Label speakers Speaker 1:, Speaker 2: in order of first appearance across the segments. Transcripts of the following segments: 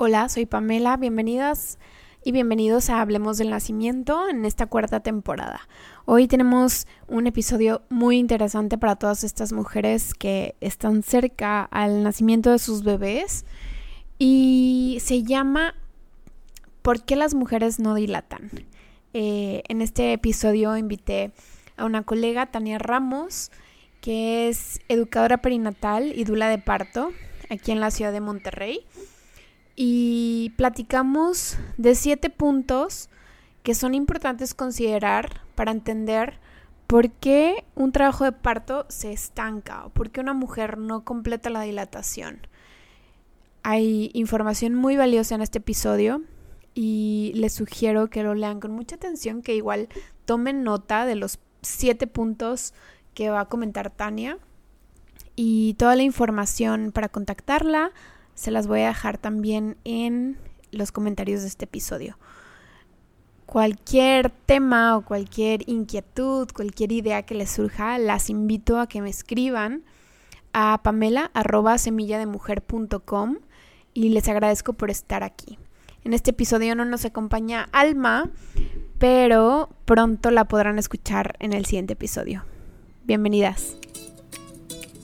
Speaker 1: Hola, soy Pamela, bienvenidas y bienvenidos a Hablemos del Nacimiento en esta cuarta temporada. Hoy tenemos un episodio muy interesante para todas estas mujeres que están cerca al nacimiento de sus bebés y se llama ¿Por qué las mujeres no dilatan? Eh, en este episodio invité a una colega, Tania Ramos, que es educadora perinatal y dula de parto aquí en la ciudad de Monterrey y platicamos de siete puntos que son importantes considerar para entender por qué un trabajo de parto se estanca o por qué una mujer no completa la dilatación. Hay información muy valiosa en este episodio y les sugiero que lo lean con mucha atención, que igual tomen nota de los siete puntos que va a comentar Tania y toda la información para contactarla se las voy a dejar también en los comentarios de este episodio. Cualquier tema o cualquier inquietud, cualquier idea que les surja, las invito a que me escriban a pamela y les agradezco por estar aquí. En este episodio no nos acompaña Alma, pero pronto la podrán escuchar en el siguiente episodio. Bienvenidas.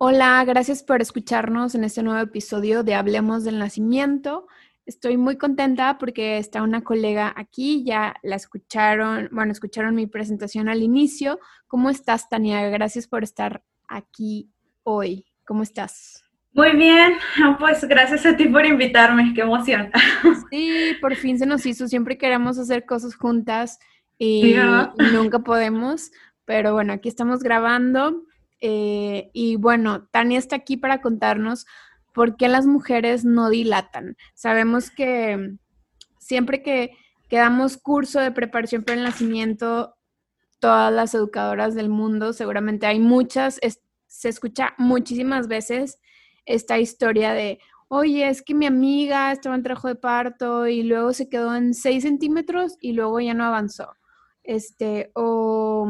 Speaker 1: Hola, gracias por escucharnos en este nuevo episodio de Hablemos del Nacimiento. Estoy muy contenta porque está una colega aquí, ya la escucharon, bueno, escucharon mi presentación al inicio. ¿Cómo estás, Tania? Gracias por estar aquí hoy. ¿Cómo estás?
Speaker 2: Muy bien, pues gracias a ti por invitarme, qué emoción.
Speaker 1: Sí, por fin se nos hizo, siempre queremos hacer cosas juntas y nunca podemos, pero bueno, aquí estamos grabando eh, y bueno, Tania está aquí para contarnos por qué las mujeres no dilatan. Sabemos que siempre que, damos curso de preparación para el nacimiento, todas las educadoras del mundo, seguramente hay muchas, se escucha muchísimas veces esta historia de, oye, es que mi amiga estaba en trabajo de parto y luego se quedó en 6 centímetros y luego ya no avanzó. Este, o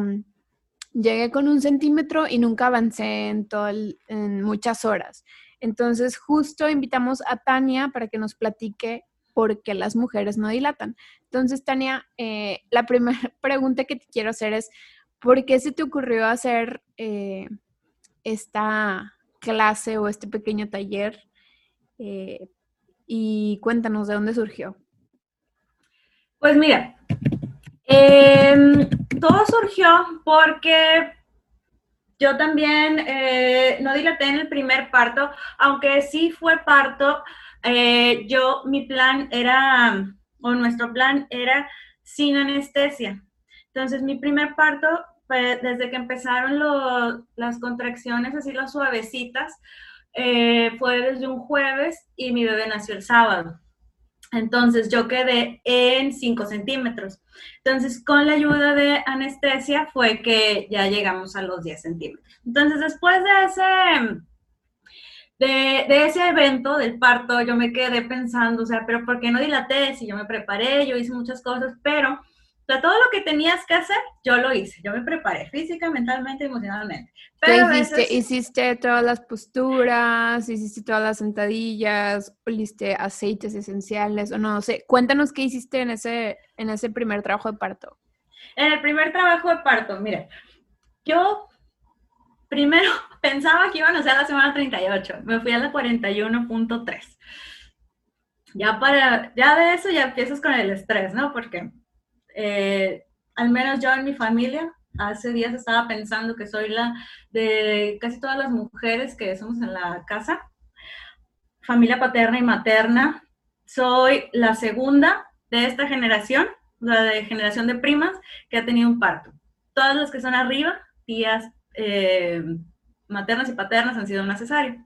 Speaker 1: llegué con un centímetro y nunca avancé en, todo en muchas horas. Entonces, justo invitamos a Tania para que nos platique por qué las mujeres no dilatan. Entonces, Tania, eh, la primera pregunta que te quiero hacer es, ¿por qué se te ocurrió hacer eh, esta clase o este pequeño taller? Eh, y cuéntanos de dónde surgió.
Speaker 2: Pues mira, Em, todo surgió porque yo también eh, no dilaté en el primer parto, aunque sí fue parto, eh, yo, mi plan era, o nuestro plan era sin anestesia. Entonces, mi primer parto, desde que empezaron las contracciones, así las suavecitas, eh, fue desde un jueves y mi bebé nació el sábado. Entonces yo quedé en 5 centímetros. Entonces con la ayuda de anestesia fue que ya llegamos a los 10 centímetros. Entonces después de ese, de, ese evento del parto, yo me quedé pensando, o sea, pero ¿por qué no dilaté? Si yo me preparé, yo hice muchas cosas, pero sea, todo lo que tenías que hacer, yo lo hice. Yo me preparé física, mentalmente, emocionalmente.
Speaker 1: Pero hiciste? Hiciste todas las posturas, hiciste todas las sentadillas, oliste aceites esenciales, o no, sé. Cuéntanos qué hiciste en ese, en ese primer trabajo de parto.
Speaker 2: En el primer trabajo de parto, mira, yo primero pensaba que iban a ser la semana 38, me fui a la 41.3. Ya para, ya de eso ya empiezas con el estrés, ¿no? Porque eh, al menos yo en mi familia, hace días estaba pensando que soy la de casi todas las mujeres que somos en la casa, familia paterna y materna, soy la segunda de esta generación, la de generación de primas, que ha tenido un parto. Todas las que son arriba, tías eh, maternas y paternas, han sido necesarias.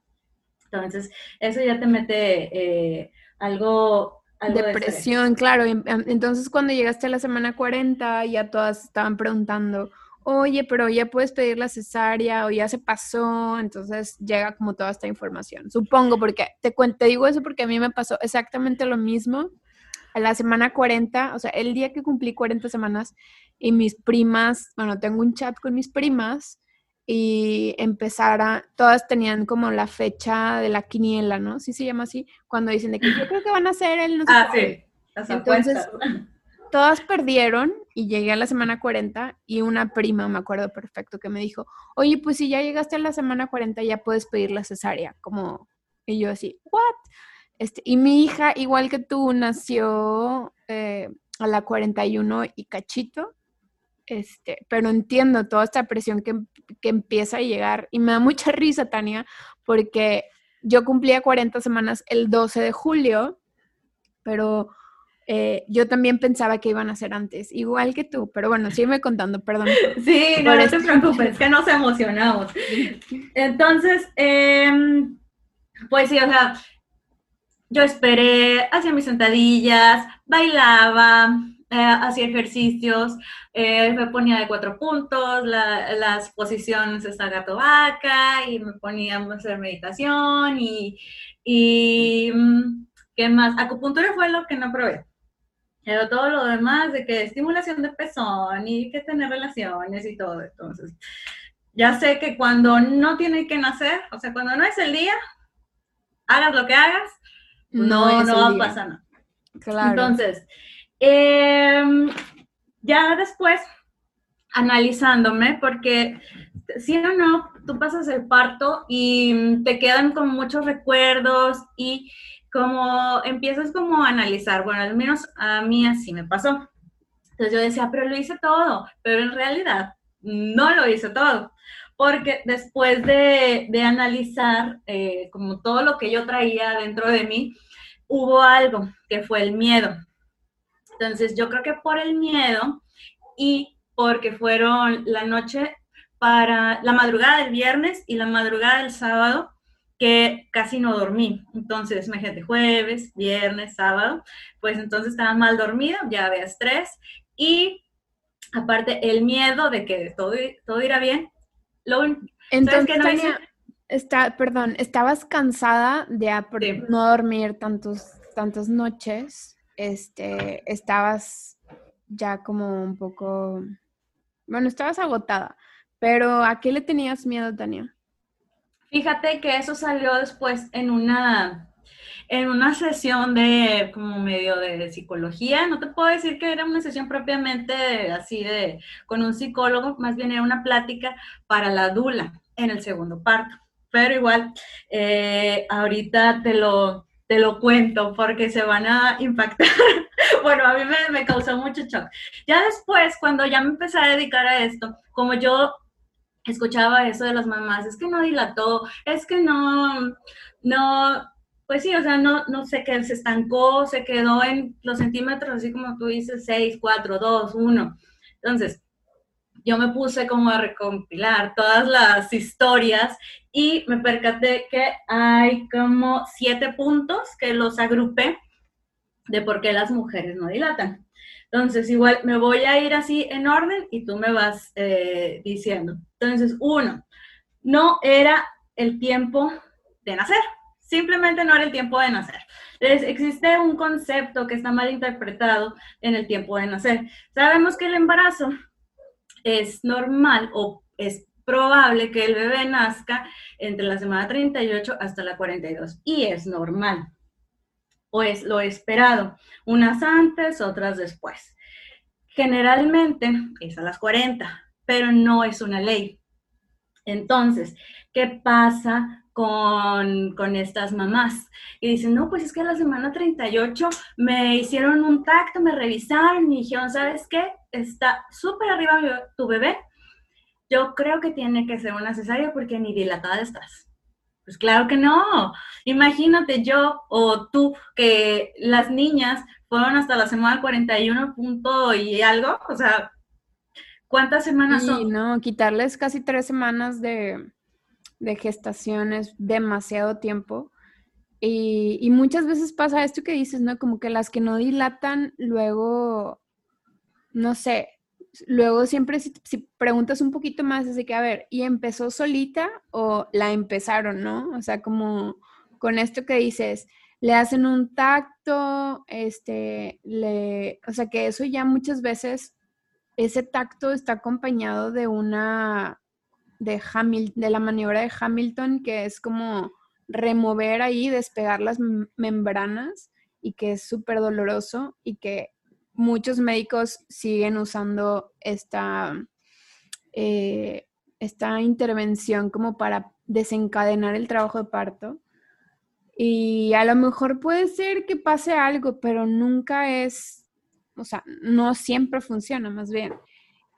Speaker 2: Entonces, eso ya te mete eh, algo,
Speaker 1: Depresión, claro. Entonces, cuando llegaste a la semana 40, ya todas estaban preguntando, oye, pero ya puedes pedir la cesárea o ya se pasó, entonces llega como toda esta información. Supongo, porque te, te digo eso porque a mí me pasó exactamente lo mismo. A la semana 40, o sea, el día que cumplí 40 semanas y mis primas, bueno, tengo un chat con mis primas y empezara, todas tenían como la fecha de la quiniela, ¿no? Sí se llama así, cuando dicen de que yo creo que van a ser el no
Speaker 2: Ah, sí.
Speaker 1: Entonces, todas perdieron y llegué a la semana 40 y una prima, me acuerdo perfecto, que me dijo, oye, pues si ya llegaste a la semana 40 ya puedes pedir la cesárea, como, y yo así, ¿what? Este, y mi hija, igual que tú, nació eh, a la 41 y cachito, este, pero entiendo toda esta presión que, que empieza a llegar y me da mucha risa, Tania, porque yo cumplía 40 semanas el 12 de julio, pero eh, yo también pensaba que iban a ser antes, igual que tú, pero bueno, sígueme contando, perdón.
Speaker 2: Sí, no, no te preocupes, que nos emocionamos. Entonces, em, pues sí, o sea, yo esperé, hacía mis sentadillas, bailaba, eh, hacía ejercicios, eh, me ponía de cuatro puntos, las posiciones esta gato vaca, y me ponía a hacer meditación y, y mm, ¿qué más? Acupuntura fue lo que no probé. Pero todo lo demás de que estimulación de pezón y que tener relaciones y todo. Entonces, ya sé que cuando no tiene que nacer, o sea, cuando no es el día, hagas lo que hagas, no, no, va a pasar nada. Claro. Entonces, em, ya después, analizándome, porque si o no, tú pasas el parto y te quedan con muchos recuerdos y como empiezas como a analizar, bueno, al menos a mí así me pasó. Entonces yo decía, pero lo hice todo, pero en realidad no lo hice todo, porque después de, de analizar eh, como todo lo que yo traía dentro de mí, hubo algo que fue el miedo. Entonces yo creo que por el miedo y porque fueron la noche para la madrugada del viernes y la madrugada del sábado, que casi no dormí. Entonces, imagínate, jueves, viernes, sábado, pues entonces estaba mal dormida, ya había estrés y aparte el miedo de que todo, todo irá bien. Lo,
Speaker 1: entonces, Tania, está, perdón, estabas cansada de no dormir tantos, tantas noches, este, estabas ya como un poco, bueno, estabas agotada, pero ¿a qué le tenías miedo, Tania?
Speaker 2: Fíjate que eso salió después en una, en una sesión de como medio de psicología. No te puedo decir que era una sesión propiamente así de con un psicólogo, más bien era una plática para la dula en el segundo parto. Pero igual, eh, ahorita te lo, te lo cuento porque se van a impactar. bueno, a mí me, causó mucho shock. Ya después, cuando ya me empecé a dedicar a esto, como yo escuchaba eso de las mamás, es que no dilató, es que no, no, pues sí, o sea, no, no sé qué, se estancó, se quedó en los centímetros, así como tú dices, 6, 4, 2, 1. Entonces, yo me puse como a recompilar todas las historias y me percaté que hay como siete puntos que los agrupé de por qué las mujeres no dilatan. Entonces, igual me voy a ir así en orden y tú me vas eh, diciendo. Entonces, uno, no era el tiempo de nacer. Simplemente no era el tiempo de nacer. Entonces, existe un concepto que está mal interpretado en el tiempo de nacer. Sabemos que el embarazo es normal o es probable que el bebé nazca entre la semana 38 hasta la 42 y es normal o es lo esperado, unas antes, otras después. Generalmente es a las 40, pero no es una ley. Entonces, ¿qué pasa con, con, estas mamás? Y dicen, no, pues es que la semana 38 me hicieron un tacto, me revisaron y dijeron, ¿sabes qué? Está súper arriba tu bebé. Yo creo que tiene que ser una cesárea porque ni dilatada estás. Pues claro que no. Imagínate yo o tú que las niñas fueron hasta la semana 41 punto y algo, o sea, ¿cuántas semanas
Speaker 1: sí, no, quitarles casi tres semanas de, de gestación es demasiado tiempo. Y, y, muchas veces pasa esto que dices, ¿no? Como que las que no dilatan, luego, no sé, luego siempre si, preguntas un poquito más, de que, a ver, ¿y empezó solita o la empezaron, no? O sea, como con esto que dices, le hacen un tacto, este, le, o sea, que eso ya muchas veces, ese tacto está acompañado de una, de de la maniobra de Hamilton, que es como remover ahí, despegar las membranas y que es súper doloroso y que muchos médicos siguen usando esta, eh, esta intervención como para desencadenar el trabajo de parto. Y a lo mejor puede ser que pase algo, pero nunca es, o sea, no siempre funciona, más bien.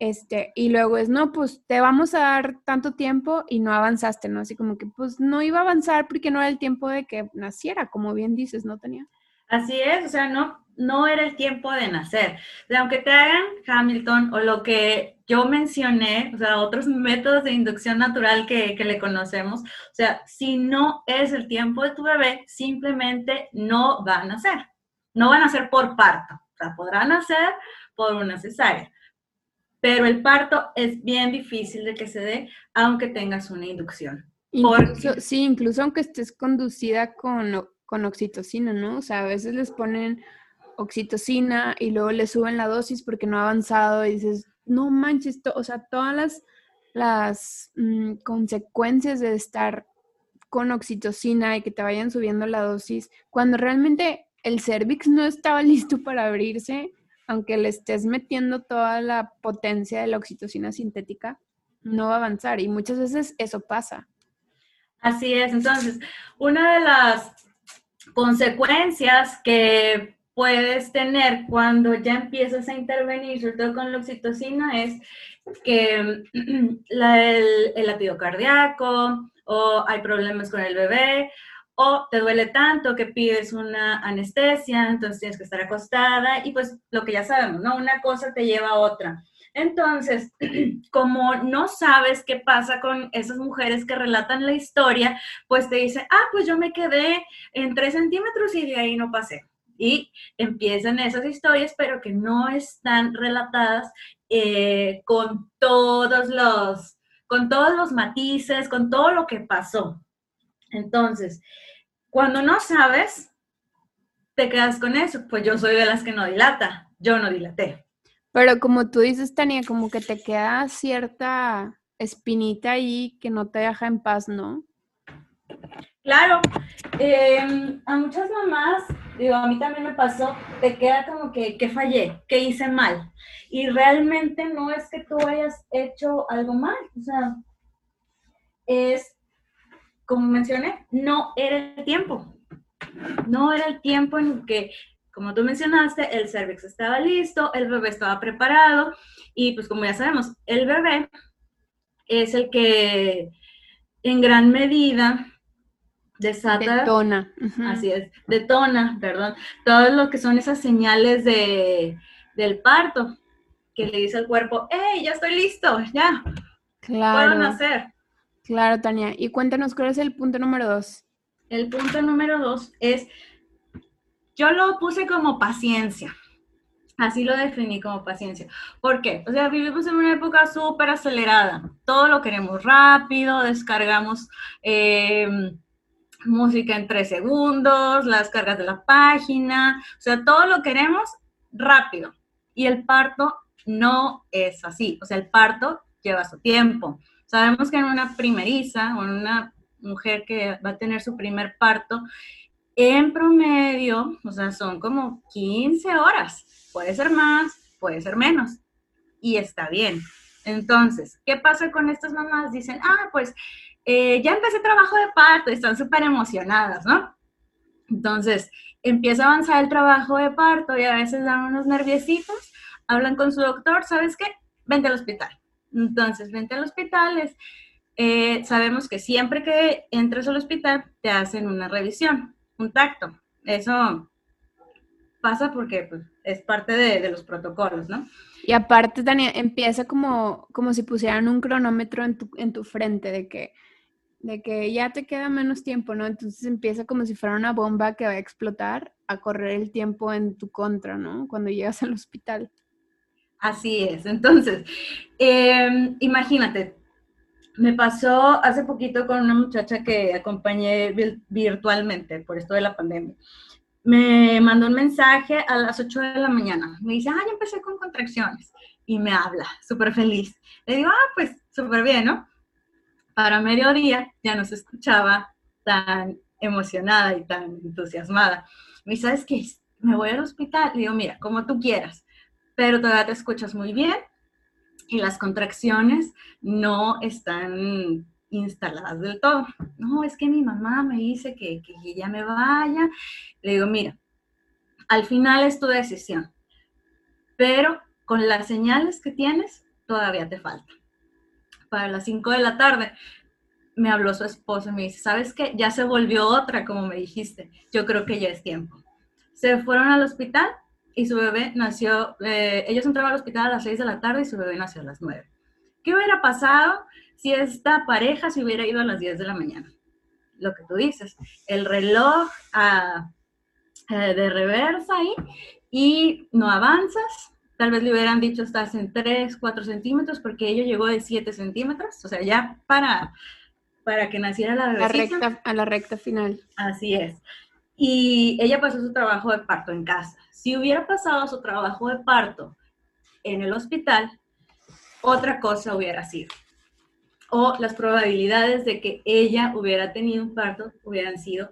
Speaker 1: Este, y luego es, no, pues te vamos a dar tanto tiempo y no avanzaste, ¿no? Así como que, pues no iba a avanzar porque no era el tiempo de que naciera, como bien dices, no tenía.
Speaker 2: Así es, o sea, no, no era el tiempo de nacer. aunque te hagan Hamilton o lo que yo mencioné, o sea, otros métodos de inducción natural que, que, le conocemos, o sea, si no es el tiempo de tu bebé, simplemente no va a nacer. No van a nacer por parto, o sea, podrán nacer por una cesárea. Pero el parto es bien difícil de que se dé, aunque tengas una inducción.
Speaker 1: sí, incluso aunque estés conducida con, con oxitocina, ¿no? O sea, a veces les ponen oxitocina y luego le suben la dosis porque no ha avanzado y dices, no manches, o sea, todas las, las mm, consecuencias de estar con oxitocina y que te vayan subiendo la dosis, cuando realmente el cervix no estaba listo para abrirse, aunque le estés metiendo toda la potencia de la oxitocina sintética, no va a avanzar y muchas veces eso pasa.
Speaker 2: Así es, entonces, una de las consecuencias que puedes tener cuando ya empiezas a intervenir, sobre todo con la oxitocina, es que el, latido cardíaco o hay problemas con el bebé o te duele tanto que pides una anestesia, entonces tienes que estar acostada y pues lo que ya sabemos, ¿no? Una cosa te lleva a otra. Entonces, como no sabes qué pasa con esas mujeres que relatan la historia, pues te dicen, ah, pues yo me quedé en tres centímetros y de ahí no pasé y empiezan esas historias, pero que no están relatadas eh, con todos los con todos los matices, con todo lo que pasó. Entonces, cuando no sabes, te quedas con eso. Pues yo soy de las que no dilata, yo no dilaté.
Speaker 1: Pero como tú dices, Tania, como que te queda cierta espinita ahí que no te deja en paz, ¿no?
Speaker 2: Claro, em, a muchas mamás, digo, a mí también me pasó, te queda como que, que fallé, que hice mal. Y realmente no es que tú hayas hecho algo mal, o sea, es, como mencioné, no era el tiempo. No era el tiempo en que, como tú mencionaste, el cervix estaba listo, el bebé estaba preparado y pues como ya sabemos, el bebé es el que en gran medida desata.
Speaker 1: Detona.
Speaker 2: Así es, detona, perdón. Todo lo que son esas señales de, del parto, que le dice al cuerpo, ¡hey, ya estoy listo! ¡Ya! Claro. Puedo nacer.
Speaker 1: Claro, Tania. Y cuéntanos, ¿cuál es el punto número dos?
Speaker 2: El punto número dos es, yo lo puse como paciencia. Así lo definí como paciencia. ¿Por qué? O sea, vivimos en una época súper acelerada. Todo lo queremos rápido, descargamos eh, música en tres segundos, las cargas de la página, o sea, todo lo queremos rápido. Y el parto no es así, o sea, el parto lleva su tiempo. Sabemos que en una primeriza o en una mujer que va a tener su primer parto, en promedio, o sea, son como 15 horas. Puede ser más, puede ser menos. Y está bien. Entonces, ¿qué pasa con estas mamás? Dicen, ah, pues eh, ya empecé trabajo de parto, están súper emocionadas, ¿no? Entonces, empieza a avanzar el trabajo de parto y a veces dan unos nerviositos, hablan con su doctor, ¿sabes qué? Vente al hospital. Entonces, vente al hospital. Eh, sabemos que siempre que entres al hospital te hacen una revisión, un tacto. Eso pasa porque pues, es parte de, de, los protocolos, ¿no?
Speaker 1: Y aparte, Tania, empieza como, como si pusieran un cronómetro en tu, en tu frente de que de que ya te queda menos tiempo, ¿no? Entonces empieza como si fuera una bomba que va a explotar a correr el tiempo en tu contra, ¿no? Cuando llegas al hospital.
Speaker 2: Así es. Entonces, em, imagínate, me pasó hace poquito con una muchacha que acompañé virtualmente por esto de la pandemia. Me mandó un mensaje a las 8 de la mañana. Me dice, ah, ya empecé con contracciones. Y me habla, súper feliz. Le digo, ah, pues súper bien, ¿no? Para mediodía ya no se escuchaba tan emocionada y tan entusiasmada. Me dice, ¿sabes qué? Me voy al hospital. Le digo, mira, como tú quieras pero todavía te escuchas muy bien y las contracciones no están instaladas del todo. No, es que mi mamá me dice que, que ya me vaya. Le digo, mira, al final es tu decisión, pero con las señales que tienes, todavía te falta. Para las 5 de la tarde me habló su esposo y me dice, ¿sabes qué? Ya se volvió otra, como me dijiste. Yo creo que ya es tiempo. Se fueron al hospital y su bebé nació, eh, ellos entraban al hospital a las 6 de la tarde y su bebé nació a las 9. ¿Qué hubiera pasado si esta pareja se hubiera ido a las 10 de la mañana? Lo que tú dices, el reloj ah, eh, de reversa ahí y no avanzas. Tal vez le hubieran dicho estás en 3, 4 centímetros porque ella llegó de 7 centímetros, o sea, ya para, para que naciera la
Speaker 1: bebé. recta, a la recta final.
Speaker 2: Así es. Y ella pasó su trabajo de parto en casa si hubiera pasado su trabajo de parto en el hospital, otra cosa hubiera sido. O las probabilidades de que ella hubiera tenido un parto hubieran sido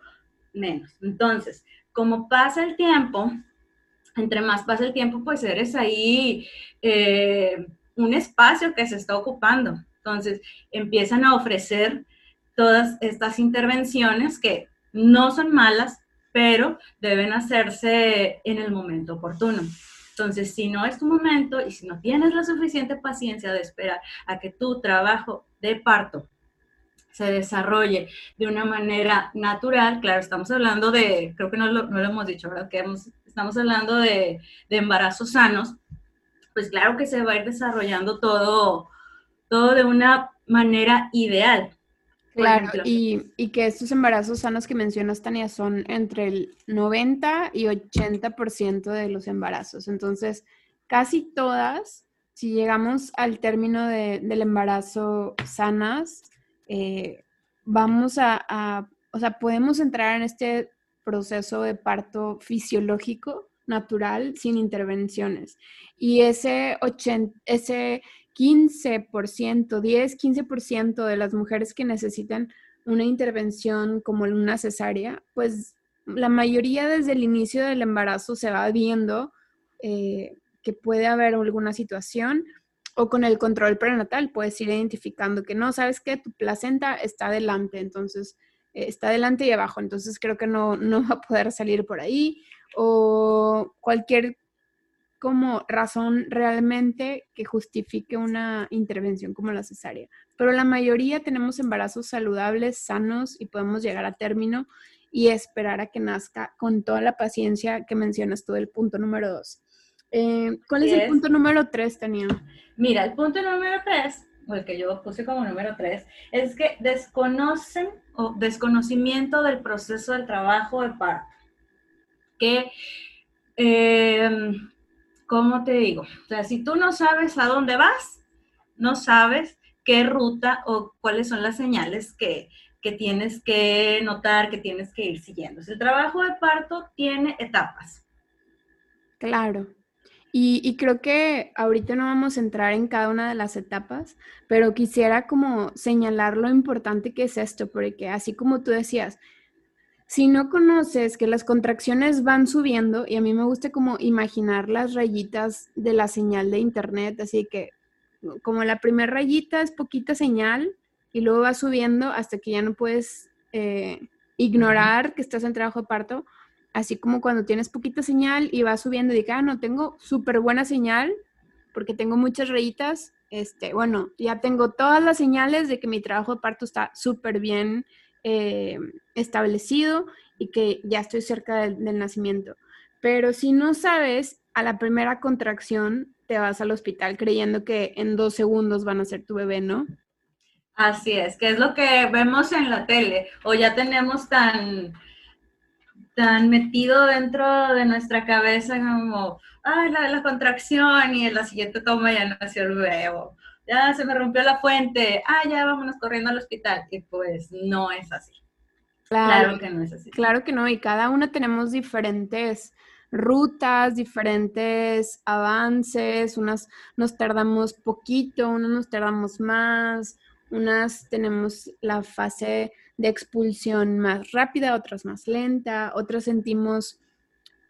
Speaker 2: menos. Entonces, como pasa el tiempo, entre más pasa el tiempo, pues eres ahí eh, un espacio que se está ocupando. Entonces, empiezan a ofrecer todas estas intervenciones que no son malas, pero deben hacerse en el momento oportuno. Entonces, si no es tu momento y si no tienes la suficiente paciencia de esperar a que tu trabajo de parto se desarrolle de una manera natural, claro, estamos hablando de, creo que no lo, hemos dicho, ¿verdad? Que estamos hablando de, de, embarazos sanos, pues claro que se va a ir desarrollando todo, todo de una manera ideal.
Speaker 1: Claro, y, y, que estos embarazos sanos que mencionas, Tania, son entre el 90 y 80% de los embarazos. Entonces, casi todas, si llegamos al término de, del embarazo sanas, eh, vamos a, o sea, podemos entrar en este proceso de parto fisiológico, natural, sin intervenciones. Y ese, 80, ese 15%, 10, 15% de las mujeres que necesitan una intervención como una cesárea, pues la mayoría desde el inicio del embarazo se va viendo eh, que puede haber alguna situación o con el control prenatal puedes ir identificando que no, sabes que tu placenta está adelante, entonces está adelante y abajo, entonces creo que no, no va a poder salir por ahí o cualquier como razón realmente que justifique una intervención como la cesárea. Pero la mayoría tenemos embarazos saludables, sanos y podemos llegar a término y esperar a que nazca con toda la paciencia que mencionas tú del punto número dos. Eh, ¿Cuál es, el punto número tres, Tania?
Speaker 2: Mira, el punto número tres, o el que yo puse como número tres, es que desconocen o desconocimiento del proceso del trabajo de parto. Que eh, ¿cómo te digo? O sea, si tú no sabes a dónde vas, no sabes qué ruta o cuáles son las señales que, tienes que notar, que tienes que ir siguiendo. El trabajo de parto tiene etapas.
Speaker 1: Claro. Y, y, creo que ahorita no vamos a entrar en cada una de las etapas, pero quisiera como señalar lo importante que es esto, porque así como tú decías, si no conoces que las contracciones van subiendo, y a mí me gusta como imaginar las rayitas de la señal de internet, así que como la primera rayita es poquita señal y luego va subiendo hasta que ya no puedes eh, ignorar que estás en trabajo de parto, así como cuando tienes poquita señal y va subiendo y dices, ah, no, tengo súper buena señal porque tengo muchas rayitas, este, bueno, ya tengo todas las señales de que mi trabajo de parto está súper bien eh, establecido y que ya estoy cerca del, nacimiento. Pero si no sabes, a la primera contracción te vas al hospital creyendo que en dos segundos van a ser tu bebé, ¿no?
Speaker 2: Así es, que es lo que vemos en la tele o ya tenemos tan, tan metido dentro de nuestra cabeza como, ay, la, la contracción y en la siguiente toma ya nació el huevo, ya se me rompió la fuente, ah, ya vámonos corriendo al hospital. Y pues no es así.
Speaker 1: Claro, que no es así. Claro que no, y cada una tenemos diferentes rutas, diferentes avances, unas nos tardamos poquito, unas nos tardamos más, unas tenemos la fase de expulsión más rápida, otras más lenta, otras sentimos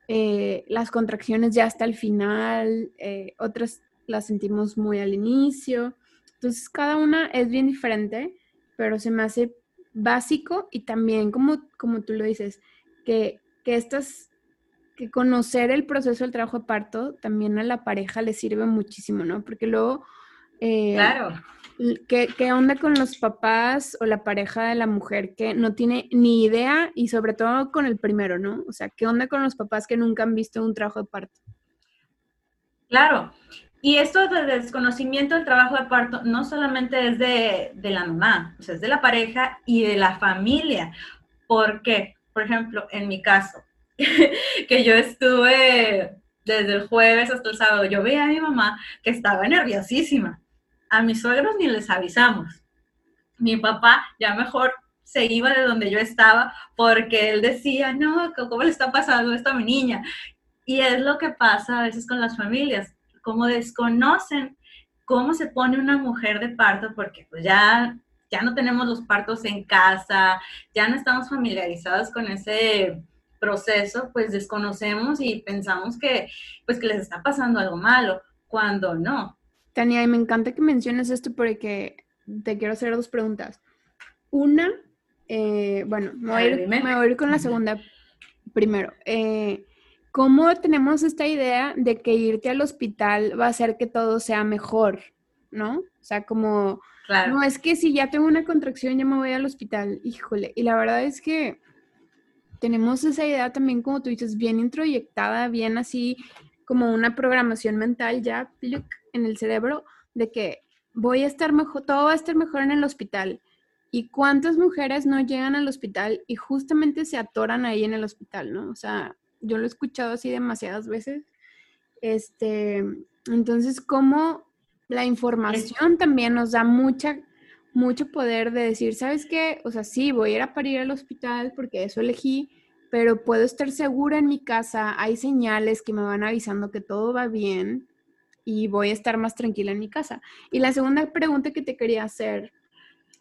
Speaker 1: eh, las contracciones ya hasta el final, eh, otras las sentimos muy al inicio. Entonces, cada una es bien diferente, pero se me hace básico y también, como, como tú lo dices, que, que estas que conocer el proceso del trabajo de parto también a la pareja le sirve muchísimo, ¿no? Porque luego...
Speaker 2: Eh, claro.
Speaker 1: ¿Qué, ¿Qué onda con los papás o la pareja de la mujer que no tiene ni idea y sobre todo con el primero, ¿no? O sea, ¿qué onda con los papás que nunca han visto un trabajo de parto?
Speaker 2: Claro, y esto del desconocimiento del trabajo de parto no solamente es de, la mamá, es de la pareja y de la familia. Porque, por ejemplo, en mi caso, que yo estuve desde el jueves hasta el sábado, yo veía a mi mamá que estaba nerviosísima. A mis suegros ni les avisamos. Mi papá ya mejor se iba de donde yo estaba porque él decía, no, ¿cómo le está pasando esto a mi niña? Y es lo que pasa a veces con las familias como desconocen cómo se pone una mujer de parto, porque pues ya, ya no tenemos los partos en casa, ya no estamos familiarizados con ese proceso, pues desconocemos y pensamos que pues que les está pasando algo malo, cuando no.
Speaker 1: Tania, y me encanta que menciones esto porque te quiero hacer dos preguntas. Una, eh, bueno, me voy, a ir, con la segunda primero. Eh, ¿Cómo tenemos esta idea de que irte al hospital va a hacer que todo sea mejor? ¿No? O sea, como, no, es que si ya tengo una contracción ya me voy al hospital, híjole. Y la verdad es que tenemos esa idea también, como tú dices, bien introyectada, bien así, como una programación mental ya en el cerebro de que voy a estar mejor, todo va a estar mejor en el hospital. ¿Y cuántas mujeres no llegan al hospital y justamente se atoran ahí en el hospital, ¿no? O sea, yo lo he escuchado así demasiadas veces. Este, entonces, como la información también nos da mucha, mucho poder de decir, ¿sabes qué? O sea, sí, voy a ir a parir al hospital porque eso elegí, pero puedo estar segura en mi casa, hay señales que me van avisando que todo va bien y voy a estar más tranquila en mi casa. Y la segunda pregunta que te quería hacer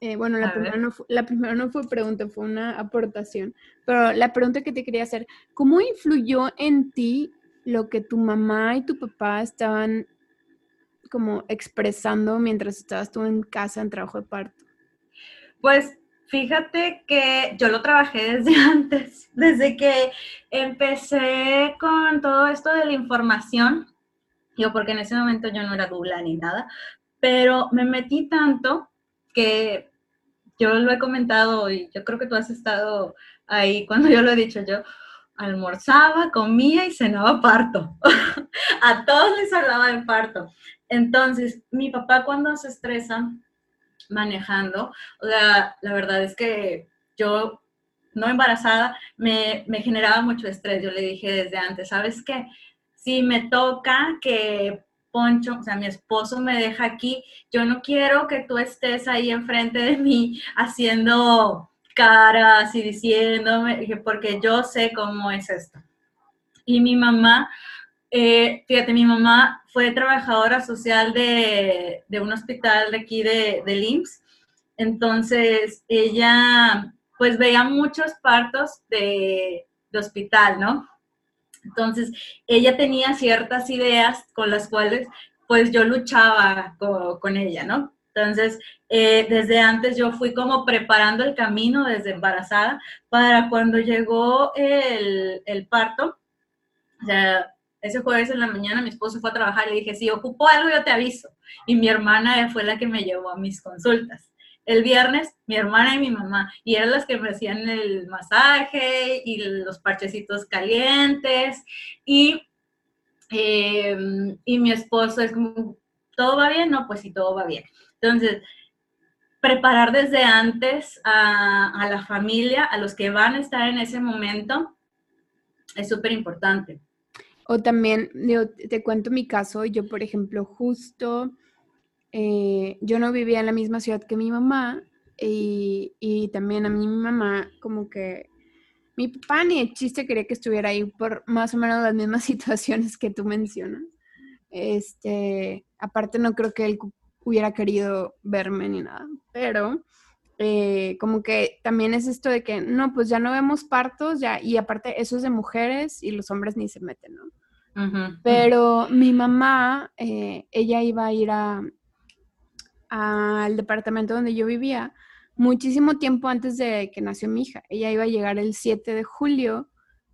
Speaker 1: eh, bueno, la primera, no fue, la primera no fue pregunta, fue una aportación, pero la pregunta que te quería hacer, ¿cómo influyó en ti lo que tu mamá y tu papá estaban como expresando mientras estabas tú en casa en trabajo de parto?
Speaker 2: Pues fíjate que yo lo trabajé desde antes, desde que empecé con todo esto de la información, yo porque en ese momento yo no era dula ni nada, pero me metí tanto que yo lo he comentado y yo creo que tú has estado ahí cuando yo lo he dicho, yo almorzaba, comía y cenaba parto. a todos les hablaba de parto. Entonces, mi papá cuando se estresa manejando, sea, la verdad es que yo, no embarazada, me, me generaba mucho estrés. Yo le dije desde antes, ¿sabes qué? Si me toca que Poncho, o sea, mi esposo me deja aquí, yo no quiero que tú estés ahí enfrente de mí haciendo caras y diciéndome, porque yo sé cómo es esto. Y mi mamá, eh, fíjate, mi mamá fue trabajadora social de, un hospital de aquí de, de entonces ella pues veía muchos partos de, de hospital, ¿no? Entonces, ella tenía ciertas ideas con las cuales pues yo luchaba con, ella, ¿no? Entonces, eh, desde antes yo fui como preparando el camino desde embarazada para cuando llegó el, el parto. O sea, ese jueves en la mañana mi esposo fue a trabajar y le dije, si ocupo algo yo te aviso. Y mi hermana fue la que me llevó a mis consultas el viernes mi hermana y mi mamá, y eran las que me hacían el masaje y los parchecitos calientes, y, em, y mi esposo es como, ¿todo va bien? No, pues sí, todo va bien. Entonces, preparar desde antes a, la familia, a los que van a estar en ese momento, es súper importante.
Speaker 1: O también, te cuento mi caso, yo por ejemplo, justo, eh, yo no vivía en la misma ciudad que mi mamá y, y, también a mí mi mamá como que, mi papá ni el chiste quería que estuviera ahí por más o menos las mismas situaciones que tú mencionas. Este, aparte no creo que él hubiera querido verme ni nada, pero eh, como que también es esto de que, no, pues ya no vemos partos, ya, y aparte eso es de mujeres y los hombres ni se meten, ¿no? Pero mi mamá, eh, ella iba a ir a al departamento donde yo vivía muchísimo tiempo antes de que nació mi hija. Ella iba a llegar el 7 de julio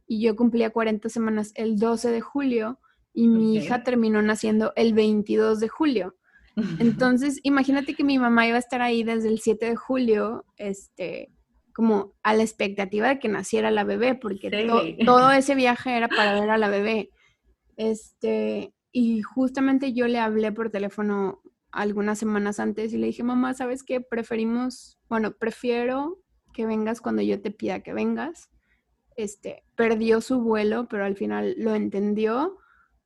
Speaker 1: y yo cumplía 40 semanas el 12 de julio y mi hija terminó naciendo el 22 de julio. Entonces, imagínate que mi mamá iba a estar ahí desde el 7 de julio, este, como a la expectativa de que naciera la bebé, porque todo ese viaje era para ver a la bebé. Este, y justamente yo le hablé por teléfono algunas semanas antes y le dije, mamá, ¿sabes qué? Preferimos, bueno, prefiero que vengas cuando yo te pida que vengas. Este, perdió su vuelo, pero al final lo entendió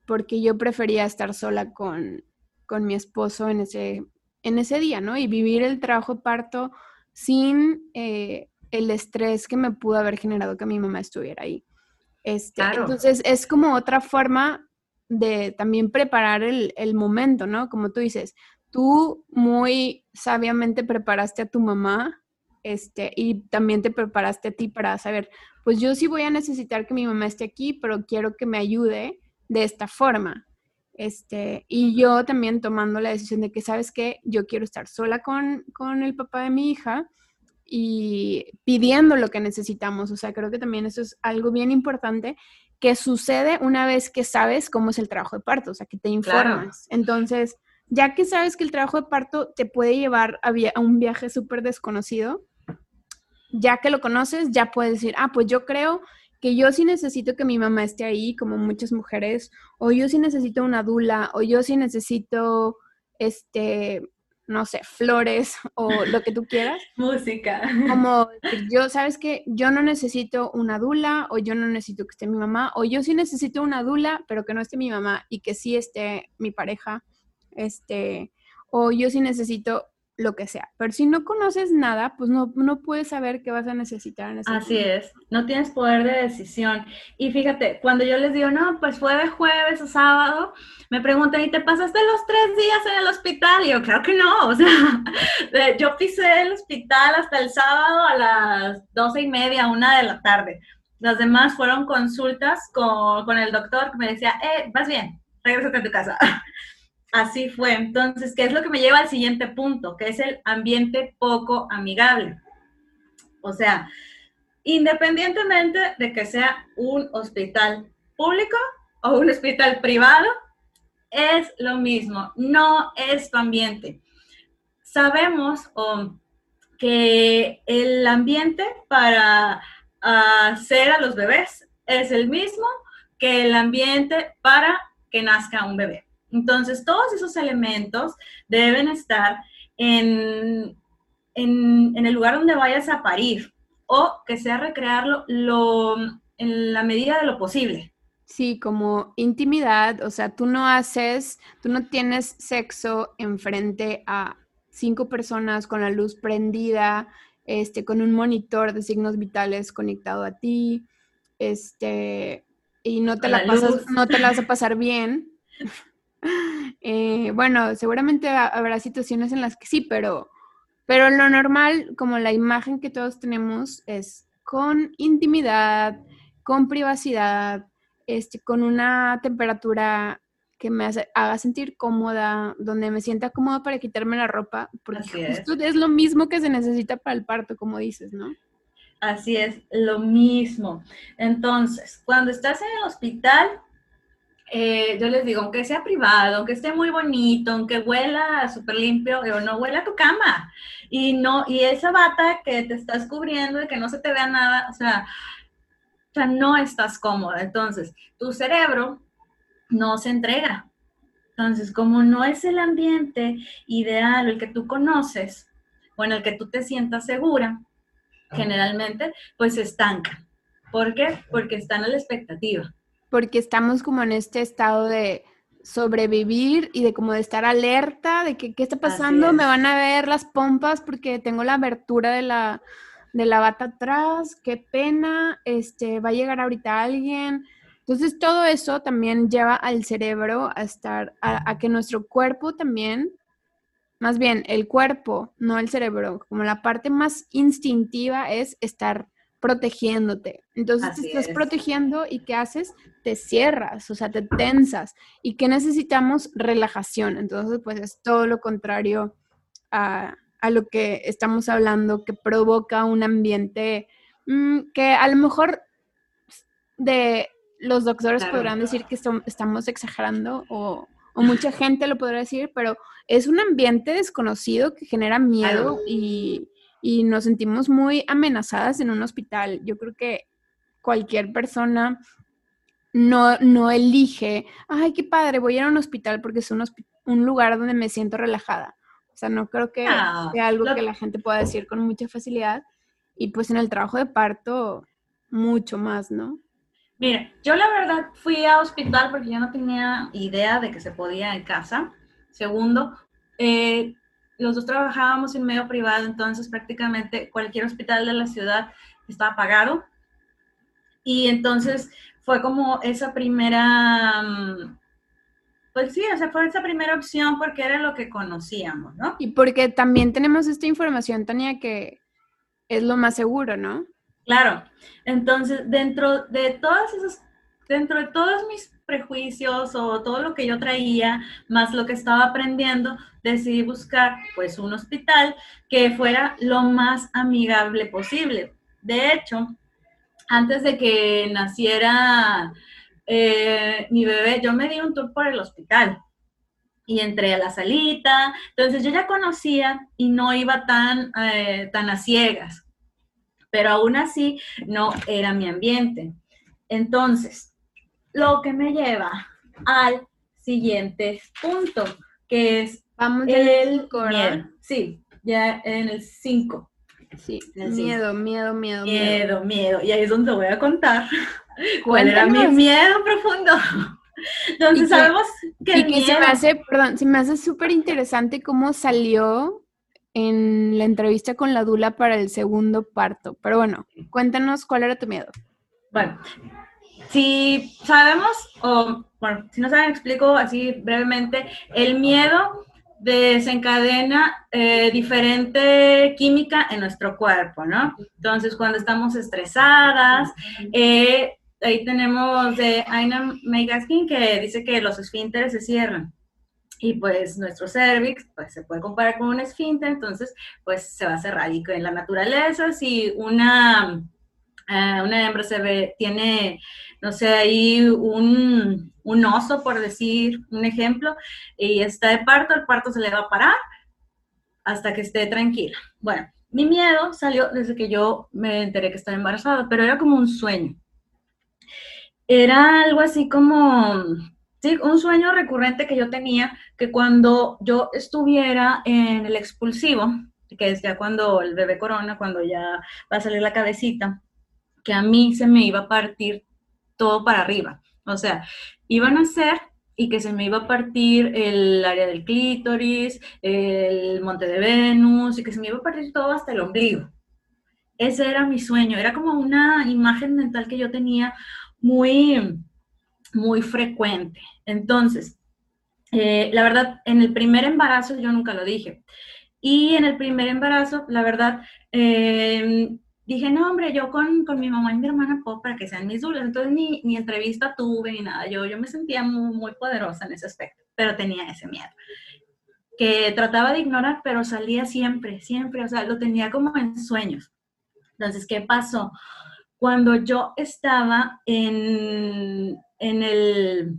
Speaker 1: porque yo prefería estar sola con, con mi esposo en ese, en ese día, ¿no? Y vivir el trabajo parto sin eh, el estrés que me pudo haber generado que mi mamá estuviera ahí. Este, Entonces es como otra forma de también preparar el, el, momento, ¿no? Como tú dices, tú muy sabiamente preparaste a tu mamá este, y también te preparaste a ti para saber, pues yo sí voy a necesitar que mi mamá esté aquí, pero quiero que me ayude de esta forma. Este, y yo también tomando la decisión de que, ¿sabes qué? Yo quiero estar sola con, con el papá de mi hija y pidiendo lo que necesitamos. O sea, creo que también eso es algo bien importante que sucede una vez que sabes cómo es el trabajo de parto, o sea, que te informas. Entonces, ya que sabes que el trabajo de parto te puede llevar a, a un viaje súper desconocido, ya que lo conoces, ya puedes decir, ah, pues yo creo que yo sí necesito que mi mamá esté ahí, como muchas mujeres, o yo sí necesito una dula, o yo sí necesito, este, no sé, flores o lo que tú quieras.
Speaker 2: Música.
Speaker 1: Como yo, ¿sabes qué? Yo no necesito una dula, o yo no necesito que esté mi mamá, o yo sí necesito una dula, pero que no esté mi mamá y que sí esté mi pareja, este, o yo sí necesito lo que sea. Pero si no conoces nada, pues no, no puedes saber qué vas a necesitar en ese
Speaker 2: Así es, no tienes poder de decisión. Y fíjate, cuando yo les digo, no, pues fue de jueves o sábado, me preguntan, ¿y te pasaste los tres días en el hospital? Y yo, claro que no, o sea, yo pisé el hospital hasta el sábado a las doce y media, una de la tarde. Las demás fueron consultas con, con el doctor que me decía, eh, vas bien, regresate a tu casa. Así fue. Entonces, ¿qué es lo que me lleva al siguiente punto? Que es el ambiente poco amigable. O sea, independientemente de que sea un hospital público o un hospital privado, es lo mismo, no es tu ambiente. Sabemos que el ambiente para hacer a los bebés es el mismo que el ambiente para que nazca un bebé. Entonces, todos esos elementos deben estar en, en, el lugar donde vayas a parir o que sea recrearlo lo, en la medida de lo posible.
Speaker 1: Sí, como intimidad, o sea, tú no haces, tú no tienes sexo enfrente a cinco personas con la luz prendida, este, con un monitor de signos vitales conectado a ti, este, y no te la, pasas, no te la vas a pasar bien. Eh, bueno, seguramente habrá situaciones en las que sí, pero, pero lo normal, como la imagen que todos tenemos, es con intimidad, con privacidad, este, con una temperatura que me haga sentir cómoda, donde me sienta cómoda para quitarme la ropa, porque es lo mismo que se necesita para el parto, como dices, ¿no?
Speaker 2: Así es, lo mismo. Entonces, cuando estás en el hospital, eh, yo les digo, aunque sea privado, aunque esté muy bonito, aunque huela súper limpio, o no huela a tu cama. Y no, y esa bata que te estás cubriendo y que no se te vea nada, o sea, o sea, no estás cómoda. Entonces, tu cerebro no se entrega. Entonces, como no es el ambiente ideal, el que tú conoces, o en el que tú te sientas segura, generalmente, pues se estanca. ¿Por qué? Porque están a la expectativa.
Speaker 1: Porque estamos como en este estado de sobrevivir y de como de estar alerta de que qué está pasando, me van a ver las pompas porque tengo la abertura de la, de la bata atrás, qué pena, este, va a llegar ahorita alguien. Entonces todo eso también lleva al cerebro a estar, a, que nuestro cuerpo también, más bien el cuerpo, no el cerebro, como la parte más instintiva es estar protegiéndote. Entonces te estás protegiendo y ¿qué haces? Te cierras, o sea, te tensas. ¿Y qué necesitamos? Relajación. Entonces, pues es todo lo contrario a, lo que estamos hablando, que provoca un ambiente mm, que a lo mejor de los doctores podrán decir que estamos exagerando o, mucha gente lo podrá decir, pero es un ambiente desconocido que genera miedo y, y nos sentimos muy amenazadas en un hospital. Yo creo que cualquier persona no, no elige, ay, qué padre, voy a ir a un hospital porque es un, un lugar donde me siento relajada. O sea, no creo que sea algo que la gente pueda decir con mucha facilidad. Y pues en el trabajo de parto, mucho más, ¿no?
Speaker 2: Mire, yo la verdad fui a hospital porque yo no tenía idea de que se podía en casa. Segundo, eh, los dos trabajábamos en medio privado, entonces prácticamente cualquier hospital de la ciudad estaba pagado. Y entonces fue como esa primera, mm, pues sí, o sea, fue esa primera opción porque era lo que conocíamos, ¿no?
Speaker 1: Y porque también tenemos esta información, Tania, que es lo más seguro, ¿no?
Speaker 2: Claro. Entonces, dentro de todas esas, dentro de todos mis prejuicios o todo lo que yo traía, más lo que estaba aprendiendo, decidí buscar pues un hospital que fuera lo más amigable posible. De hecho, antes de que naciera eh, mi bebé, yo me di un tour por el hospital y entré a la salita. Entonces yo ya conocía y no iba tan, eh, tan a ciegas, pero aún así no era mi ambiente. Entonces, lo que me lleva al siguiente punto, que es
Speaker 1: Vamos el miedo.
Speaker 2: Sí, ya en el 5.
Speaker 1: Sí, miedo, miedo, miedo,
Speaker 2: miedo. Miedo, Y ahí es donde voy a contar cuál era mi miedo profundo. Entonces sabemos que,
Speaker 1: y que se me hace, perdón, se me hace súper interesante cómo salió en la entrevista con la Dula para el segundo parto. Pero bueno, cuéntanos cuál era tu miedo.
Speaker 2: Bueno, si sabemos, o bueno, si no saben, explico así brevemente, el miedo desencadena eh, diferente química en nuestro cuerpo, ¿no? Entonces, cuando estamos estresadas, eh, ahí tenemos de Aina Megaskin que dice que los esfínteres se cierran. Y pues nuestro cervix pues, se puede comparar con un esfínter, entonces pues se va a cerrar. Y en la naturaleza, si una, eh, una hembra se ve, tiene no sé, ahí un, oso, por decir un ejemplo, y está de parto, el parto se le va a parar hasta que esté tranquila. Bueno, mi miedo salió desde que yo me enteré que estaba embarazada, pero era como un sueño. Era algo así como, sí, un sueño recurrente que yo tenía, que cuando yo estuviera en el expulsivo, que es ya cuando el bebé corona, cuando ya va a salir la cabecita, que a mí se me iba a partir todo para arriba. O sea, iban a ser y que se me iba a partir el área del clítoris, el monte de Venus, y que se me iba a partir todo hasta el ombligo. Ese era mi sueño, era como una imagen mental que yo tenía muy, muy frecuente. Entonces, eh, la verdad, en el primer embarazo yo nunca lo dije. Y en el primer embarazo, la verdad, eh, dije, no, hombre, yo con, con, mi mamá y mi hermana puedo para que sean mis dulas. Entonces ni, ni entrevista tuve ni nada. Yo, yo me sentía muy, muy poderosa en ese aspecto, pero tenía ese miedo que trataba de ignorar, pero salía siempre, siempre, o sea, lo tenía como en sueños. Entonces, ¿qué pasó? Cuando yo estaba en, en, el,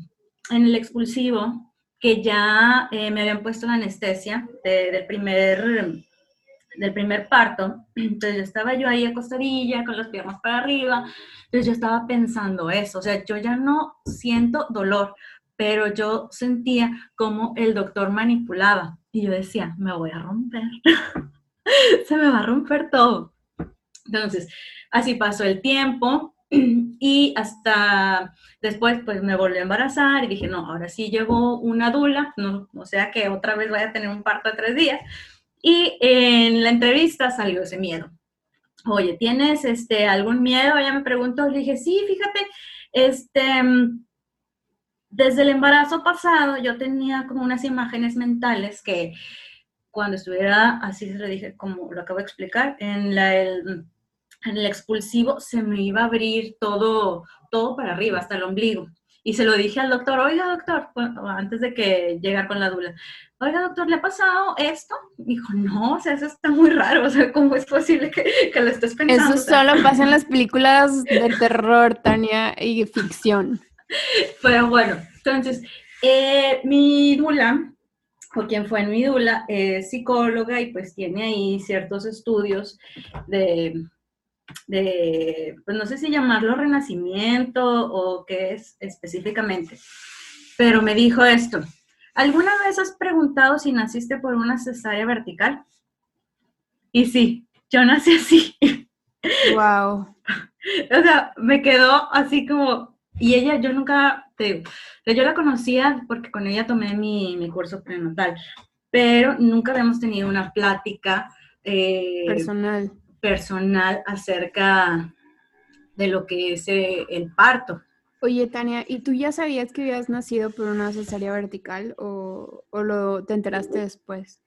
Speaker 2: en el expulsivo, que ya eh, me habían puesto la anestesia del primer del primer parto, entonces estaba yo ahí acostadilla con las piernas para arriba, entonces yo estaba pensando eso, o sea, yo ya no siento dolor, pero yo sentía como el doctor manipulaba y yo decía, me voy a romper. se me va a romper todo. Entonces, así pasó el tiempo y hasta después pues me volví a embarazar y dije, no, ahora sí llegó una dula, no, o sea que otra vez voy a tener un parto de tres días. Y en la entrevista salió ese miedo. Oye, ¿tienes este, algún miedo? Ella me preguntó, le dije, sí, fíjate, este, desde el embarazo pasado yo tenía como unas imágenes mentales que cuando estuviera, así se lo dije, como lo acabo de explicar, en, la, el, en el expulsivo se me iba a abrir todo, todo para arriba, hasta el ombligo. Y se lo dije al doctor, oiga doctor, antes de que llegara con la dula, oiga doctor, ¿le ha pasado esto? dijo, no, o sea, eso está muy raro, o sea, ¿cómo es posible que, que lo estés pensando?
Speaker 1: Eso solo pasa en las películas de terror, Tania, y ficción.
Speaker 2: Pero bueno, entonces, eh, mi dula, o quien fue mi dula, es psicóloga y pues tiene ahí ciertos estudios de, de, pues no sé si llamarlo renacimiento o qué es específicamente, pero me dijo esto, ¿alguna vez has preguntado si naciste por una cesárea vertical? Y sí, yo nací así.
Speaker 1: Wow.
Speaker 2: o sea, me quedó así como, y ella, yo nunca, te, yo la conocía porque con ella tomé mi, mi curso prenatal, pero nunca habíamos tenido una plática
Speaker 1: eh, personal
Speaker 2: personal acerca de lo que es eh, el parto.
Speaker 1: Oye, Tania, ¿y tú ya sabías que habías nacido por una cesárea vertical o, lo te enteraste después?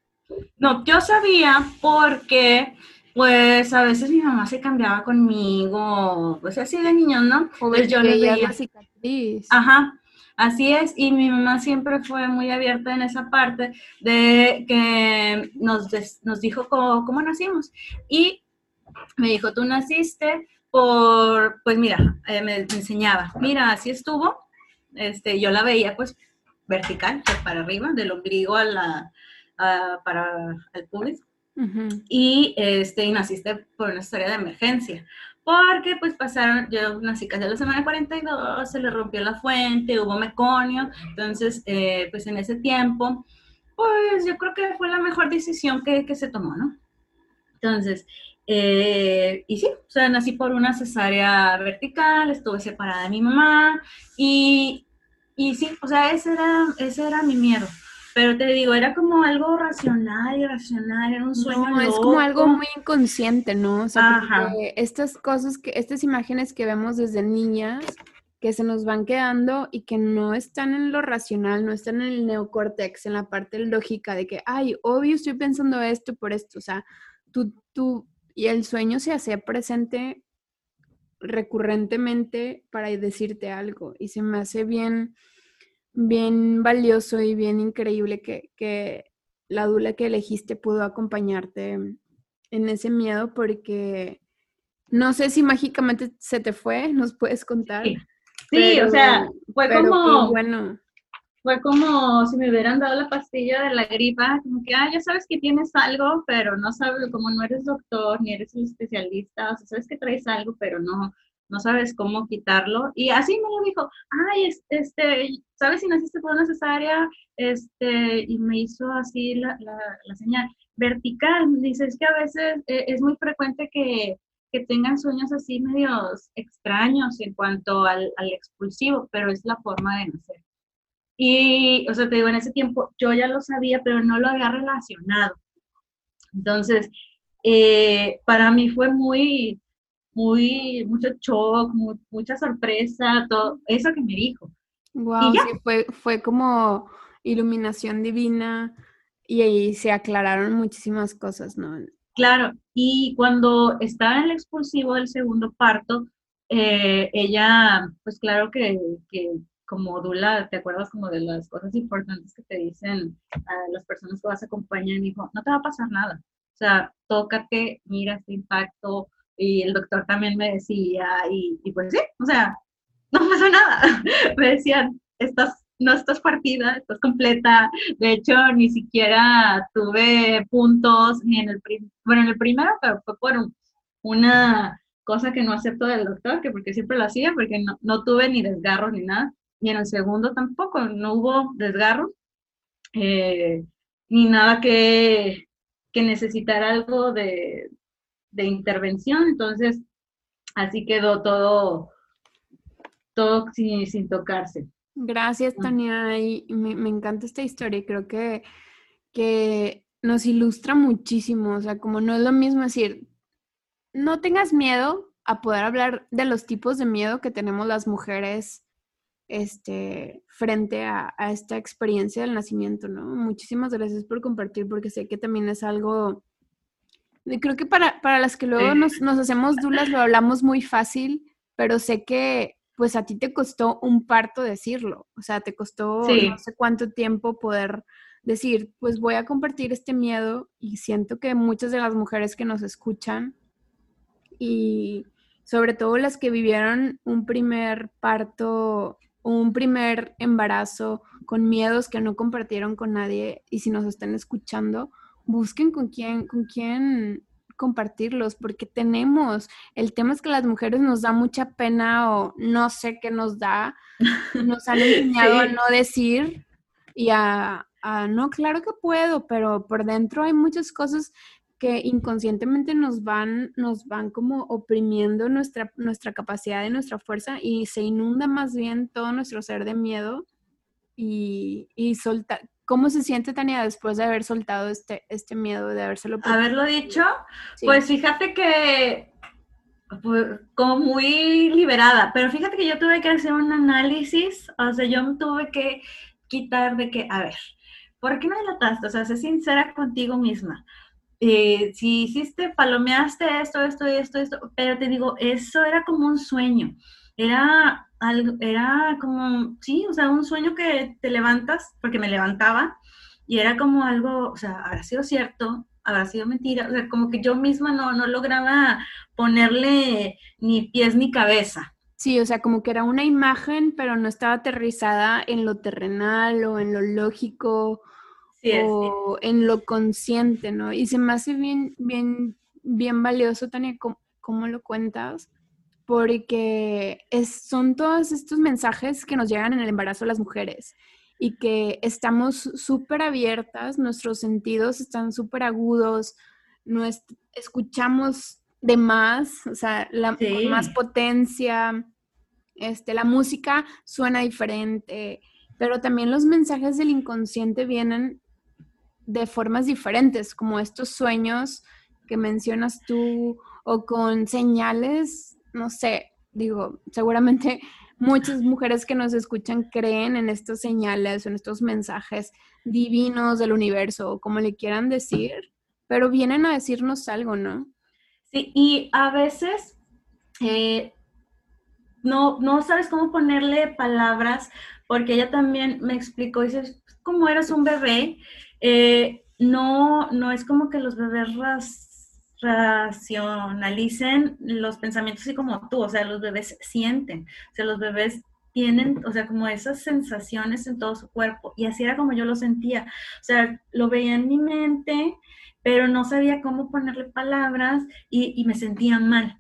Speaker 2: No, yo sabía porque, pues, a veces mi mamá se cambiaba conmigo, pues así de niño, ¿no?
Speaker 1: O
Speaker 2: pues
Speaker 1: yo le veía la cicatriz.
Speaker 2: Ajá, Así es, y mi mamá siempre fue muy abierta en esa parte de que nos, nos dijo cómo, cómo, nacimos. Y me dijo, tú naciste por, pues mira, eh, me, enseñaba, mira, así estuvo, este, yo la veía pues vertical, pues, para arriba, del ombligo a la, para el pubis, y, este, y naciste por una historia de emergencia, porque pues pasaron, yo nací casi a la semana 42, se le rompió la fuente, hubo meconio, entonces eh, pues en ese tiempo, pues yo creo que fue la mejor decisión que, que se tomó, ¿no? Entonces, eh, y sí, o sea, nací por una cesárea vertical, estuve separada de mi mamá y, y sí, o sea, ese era, ese era mi miedo. Pero te digo, era como algo racional, irracional, era un sueño. No,
Speaker 1: es como algo muy inconsciente, ¿no? O sea, estas cosas, que, estas imágenes que vemos desde niñas, que se nos van quedando y que no están en lo racional, no están en el neocórtex, en la parte lógica de que, ay, obvio estoy pensando esto por esto. O sea, tú, tú y el sueño se hace presente recurrentemente para decirte algo y se me hace bien, bien valioso y bien increíble que, que la dula que elegiste pudo acompañarte en ese miedo porque no sé si mágicamente se te fue, nos puedes contar.
Speaker 2: Sí, o sea, fue como,
Speaker 1: bueno
Speaker 2: fue como si me hubieran dado la pastilla de la gripa, como que, ah, ya sabes que tienes algo, pero no sabes, como no eres doctor, ni eres un especialista, o sea, sabes que traes algo, pero no, no sabes cómo quitarlo. Y así me lo dijo, ay, este, ¿sabes si naciste por una cesárea? Este, y me hizo así la, la, señal vertical. Dice, es que a veces eh, es muy frecuente que, que, tengan sueños así medios extraños en cuanto al, al expulsivo, pero es la forma de nacer. Y, o sea, te digo, en ese tiempo yo ya lo sabía, pero no lo había relacionado. Entonces, eh, para mí fue muy, muy, mucho shock, mucha sorpresa, todo eso que me dijo.
Speaker 1: Wow, sí, fue, fue como iluminación divina y ahí se aclararon muchísimas cosas, ¿no?
Speaker 2: Claro, y cuando estaba en el expulsivo del segundo parto, eh, ella, pues claro que, que como Dula, ¿te acuerdas como de las cosas importantes que te dicen a las personas que vas a acompañar? Y dijo, no te va a pasar nada. O sea, tócate, mira este impacto. Y el doctor también me decía, y, pues sí, o sea, no pasa nada. me decían, estás, no estás partida, estás completa. De hecho, ni siquiera tuve puntos, ni en el, bueno, en el primero, pero fue por una cosa que no acepto del doctor, que porque siempre lo hacía, porque no, no tuve ni desgarros ni nada y en el segundo tampoco, no hubo desgarro, eh, ni nada que, que necesitara algo de, intervención, entonces así quedó todo, todo sin, tocarse.
Speaker 1: Gracias, Tania, y me, me, encanta esta historia y creo que, que nos ilustra muchísimo, o sea, como no es lo mismo decir, no tengas miedo a poder hablar de los tipos de miedo que tenemos las mujeres este, frente a, esta experiencia del nacimiento, ¿no? Muchísimas gracias por compartir porque sé que también es algo, creo que para, para las que luego nos, nos hacemos dulas lo hablamos muy fácil, pero sé que pues a ti te costó un parto decirlo, o sea, te costó no sé cuánto tiempo poder decir, pues voy a compartir este miedo y siento que muchas de las mujeres que nos escuchan y sobre todo las que vivieron un primer parto un primer embarazo con miedos que no compartieron con nadie y si nos están escuchando, busquen con quién, con quién compartirlos, porque tenemos, el tema es que las mujeres nos da mucha pena o no sé qué nos da, nos han enseñado a no decir y a, a, no, claro que puedo, pero por dentro hay muchas cosas que inconscientemente nos van, nos van como oprimiendo nuestra, nuestra capacidad y nuestra fuerza y se inunda más bien todo nuestro ser de miedo y, y soltar. ¿Cómo se siente Tania después de haber soltado este, este miedo, de habérselo
Speaker 2: Haberlo dicho, pues fíjate que pues, como muy liberada, pero fíjate que yo tuve que hacer un análisis, o sea, yo me tuve que quitar de que, a ver, ¿por qué no delataste? O sea, sé sincera contigo misma. Eh, si hiciste, palomeaste esto, esto, esto, esto, pero te digo, eso era como un sueño, era algo, era como, sí, o sea, un sueño que te levantas, porque me levantaba, y era como algo, o sea, habrá sido cierto, habrá sido mentira, o sea, como que yo misma no, no lograba ponerle ni pies ni cabeza.
Speaker 1: Sí, o sea, como que era una imagen, pero no estaba aterrizada en lo terrenal o en lo lógico o en lo consciente, ¿no? Y se me hace bien, bien, bien valioso, Tania, cómo, lo cuentas, porque es, son todos estos mensajes que nos llegan en el embarazo a las mujeres y que estamos súper abiertas, nuestros sentidos están súper agudos, escuchamos de más, o sea, la, con más potencia, este, la música suena diferente, pero también los mensajes del inconsciente vienen de formas diferentes, como estos sueños que mencionas tú o con señales, no sé, digo, seguramente muchas mujeres que nos escuchan creen en estas señales, en estos mensajes divinos del universo, o como le quieran decir, pero vienen a decirnos algo, ¿no?
Speaker 2: Sí, y a veces eh, no, no sabes cómo ponerle palabras, porque ella también me explicó, dice, como eras un bebé, eh, no, no es como que los bebés racionalicen los pensamientos así como tú, o sea, los bebés sienten, o sea, los bebés tienen, o sea, como esas sensaciones en todo su cuerpo. Y así era como yo lo sentía. O sea, lo veía en mi mente, pero no sabía cómo ponerle palabras y, y me sentía mal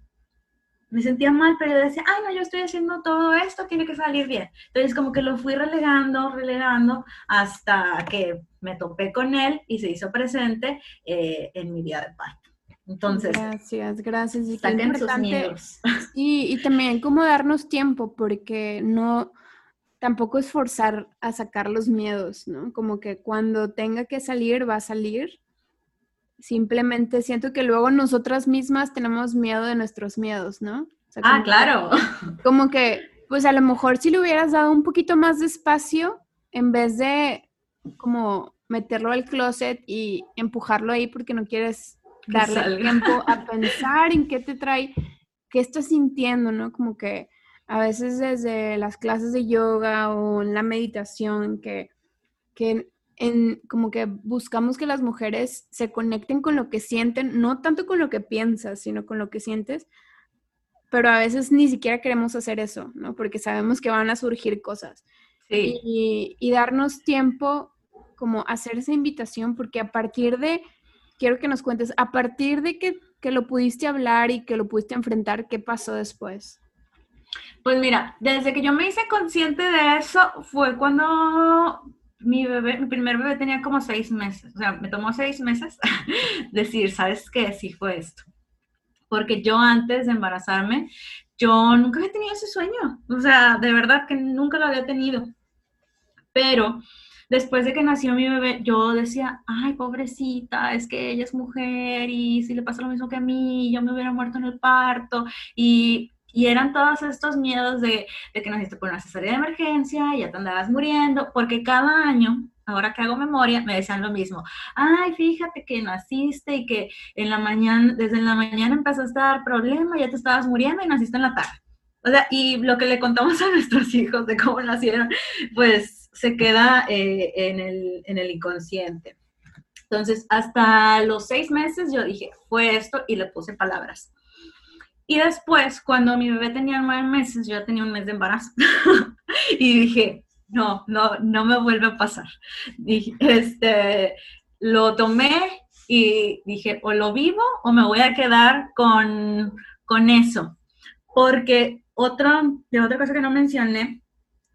Speaker 2: me sentía mal, pero yo decía, ay, no, yo estoy haciendo todo esto, tiene que salir bien. Entonces, como que lo fui relegando, relegando, hasta que me topé con él y se hizo presente eh, en mi día de parto. Entonces,
Speaker 1: gracias, gracias. Y sus Y, y también como darnos tiempo, porque no, tampoco es forzar a sacar los miedos, ¿no? Como que cuando tenga que salir, va a salir. Simplemente siento que luego nosotras mismas tenemos miedo de nuestros miedos, ¿no?
Speaker 2: ah, claro.
Speaker 1: como que, pues a lo mejor si le hubieras dado un poquito más de espacio, en vez de como meterlo al closet y empujarlo ahí porque no quieres darle tiempo a pensar en qué te trae, qué estás sintiendo, ¿no? Como que a veces desde las clases de yoga o en la meditación que, que en como que buscamos que las mujeres se conecten con lo que sienten, no tanto con lo que piensas, sino con lo que sientes, pero a veces ni siquiera queremos hacer eso, ¿no? Porque sabemos que van a surgir cosas. Sí. Y, y darnos tiempo como hacer esa invitación, porque a partir de, quiero que nos cuentes, a partir de que, que lo pudiste hablar y que lo pudiste enfrentar, ¿qué pasó después?
Speaker 2: Pues mira, desde que yo me hice consciente de eso fue cuando mi bebé, mi primer bebé tenía como seis meses, o sea, me tomó seis meses decir, ¿sabes qué? Sí fue esto. Porque yo antes de embarazarme, yo nunca había tenido ese sueño, o sea, de verdad que nunca lo había tenido. Pero después de que nació mi bebé, yo decía, ay, pobrecita, es que ella es mujer y si le pasa lo mismo que a mí, yo me hubiera muerto en el parto. Y, y eran todos estos miedos de, de que naciste por una cesárea de emergencia y ya te andabas muriendo, porque cada año ahora que hago memoria, me decían lo mismo. Ay, fíjate que naciste y que en la mañana, desde la mañana empezaste a dar problema, ya te estabas muriendo y naciste en la tarde. O sea, y lo que le contamos a nuestros hijos de cómo nacieron, pues se queda eh, en, el, en el inconsciente. Entonces, hasta los seis meses yo dije, fue esto y le puse palabras. Y después, cuando mi bebé tenía nueve meses, yo tenía un mes de embarazo. y dije, no, no, no me vuelve a pasar. Dije, este, lo tomé y dije, o lo vivo o me voy a quedar con, con eso. Porque otra, de otra cosa que no mencioné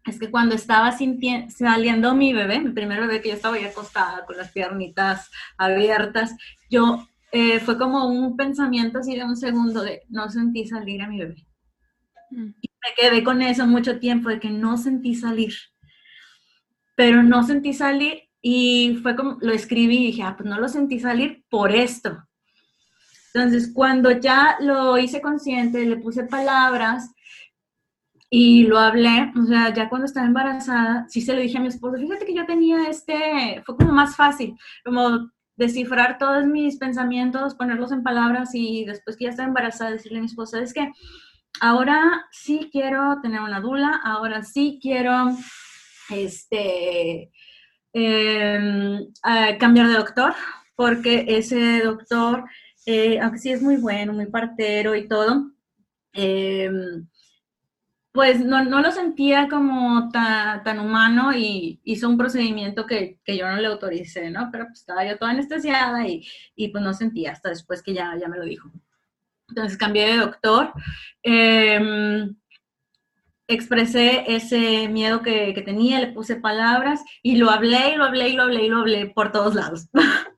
Speaker 2: es que cuando estaba saliendo mi bebé, mi primer bebé que yo estaba ahí acostada con las piernitas abiertas, yo eh, fue como un pensamiento así de un segundo de no sentí salir a mi bebé. Mm. Y me quedé con eso mucho tiempo de que no sentí salir. Pero no sentí salir y fue como, lo escribí y dije, ah, pues no lo sentí salir por esto. Entonces, cuando ya lo hice consciente, le puse palabras, y lo hablé, o sea, ya cuando estaba embarazada, sí se lo dije a mi esposo, fíjate que yo tenía este, fue como más fácil, como descifrar todos mis pensamientos, ponerlos en palabras y después que ya estaba embarazada, decirle a mi esposo, es que ahora sí quiero tener una dula, ahora sí quiero, este, em, cambiar de doctor, porque ese doctor, eh, aunque sí es muy bueno, muy partero y todo, eh, pues no, lo sentía como tan, humano y hizo un procedimiento que, yo no le autoricé, ¿no? Pero pues estaba yo toda anestesiada y, pues no sentía hasta después que ya, ya me lo dijo. Entonces cambié de doctor. Em, expresé ese miedo que, que, tenía, le puse palabras y lo hablé y lo hablé y lo hablé y lo hablé por todos lados.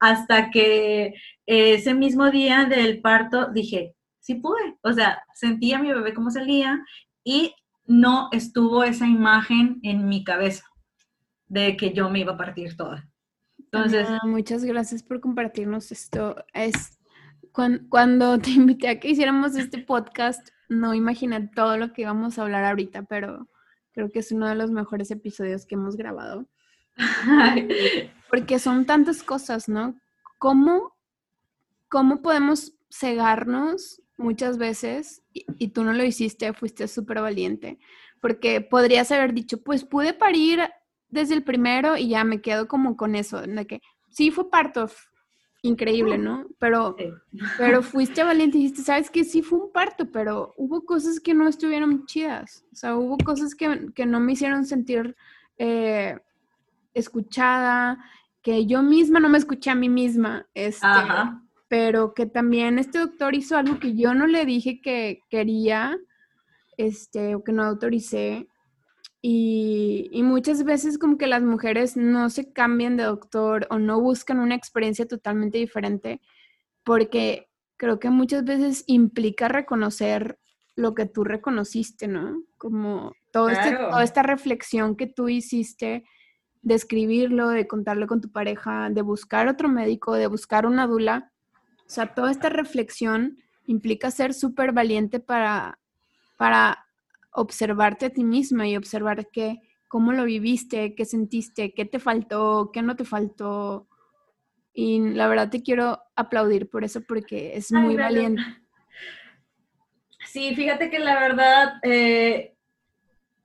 Speaker 2: Hasta que ese mismo día del parto dije, sí pude. O sea, sentía a mi bebé como salía y no estuvo esa imagen en mi cabeza de que yo me iba a partir toda.
Speaker 1: Entonces, ah, muchas gracias por compartirnos esto. Es cuando, te invité a que hiciéramos este podcast, no imaginé todo lo que íbamos a hablar ahorita, pero creo que es uno de los mejores episodios que hemos grabado. Porque son tantas cosas, ¿no? ¿Cómo, cómo podemos cegarnos muchas veces y, tú no lo hiciste, fuiste súper valiente, porque podrías haber dicho, pues pude parir desde el primero y ya me quedo como con eso, de que sí fue parto, increíble, ¿no? Pero, pero fuiste valiente y dijiste, sabes que sí fue un parto, pero hubo cosas que no estuvieron chidas, o sea, hubo cosas que, que no me hicieron sentir eh, escuchada, que yo misma no me escuché a mí misma, este, pero que también este doctor hizo algo que yo no le dije que quería, este, o que no autoricé. Y, y, muchas veces como que las mujeres no se cambian de doctor o no buscan una experiencia totalmente diferente, porque creo que muchas veces implica reconocer lo que tú reconociste, ¿no? Como todo este, toda esta reflexión que tú hiciste de escribirlo, de contarlo con tu pareja, de buscar otro médico, de buscar una dula, sea, toda esta reflexión implica ser súper valiente para, para observarte a ti misma y observar que, cómo lo viviste, qué sentiste, qué te faltó, qué no te faltó. Y la verdad te quiero aplaudir por eso porque es muy valiente.
Speaker 2: Sí, fíjate que la verdad, eh,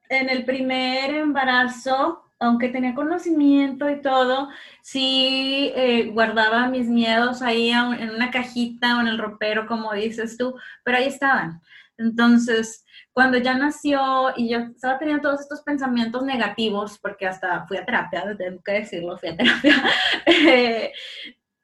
Speaker 2: en el primer embarazo, aunque tenía conocimiento y todo, sí eh, guardaba mis miedos ahí en una cajita o en el ropero, como dices tú, pero ahí estaban. Entonces, cuando ya nació y yo estaba teniendo todos estos pensamientos negativos, porque hasta fui a terapia, tengo que decirlo, fui a terapia, eh,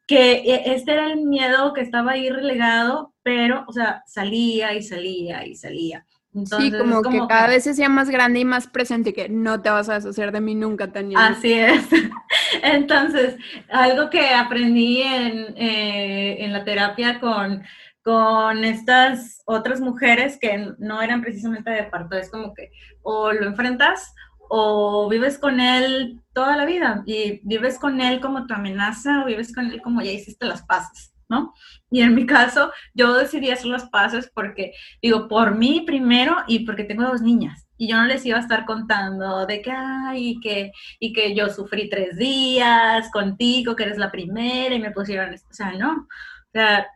Speaker 2: que e, este era el miedo que estaba ahí relegado, pero, o sea, salía y salía y salía
Speaker 1: sí, como, que cada vez se sea más grande y más presente, que no te vas a deshacer de mí nunca, Tania.
Speaker 2: Así es. Entonces, algo que aprendí en, eh, en la terapia con, con estas otras mujeres que no eran precisamente de parto, es como que o lo enfrentas o vives con él toda la vida y vives con él como tu amenaza o vives con él como ya hiciste las paces. ¿No? Y en mi caso, yo decidí hacer los pasos porque, digo, por mí primero y porque tengo dos niñas. Y yo no les iba a estar contando de que, ay, y que, y que yo sufrí tres días contigo, que eres la primera, y me pusieron, o sea, no. O sea,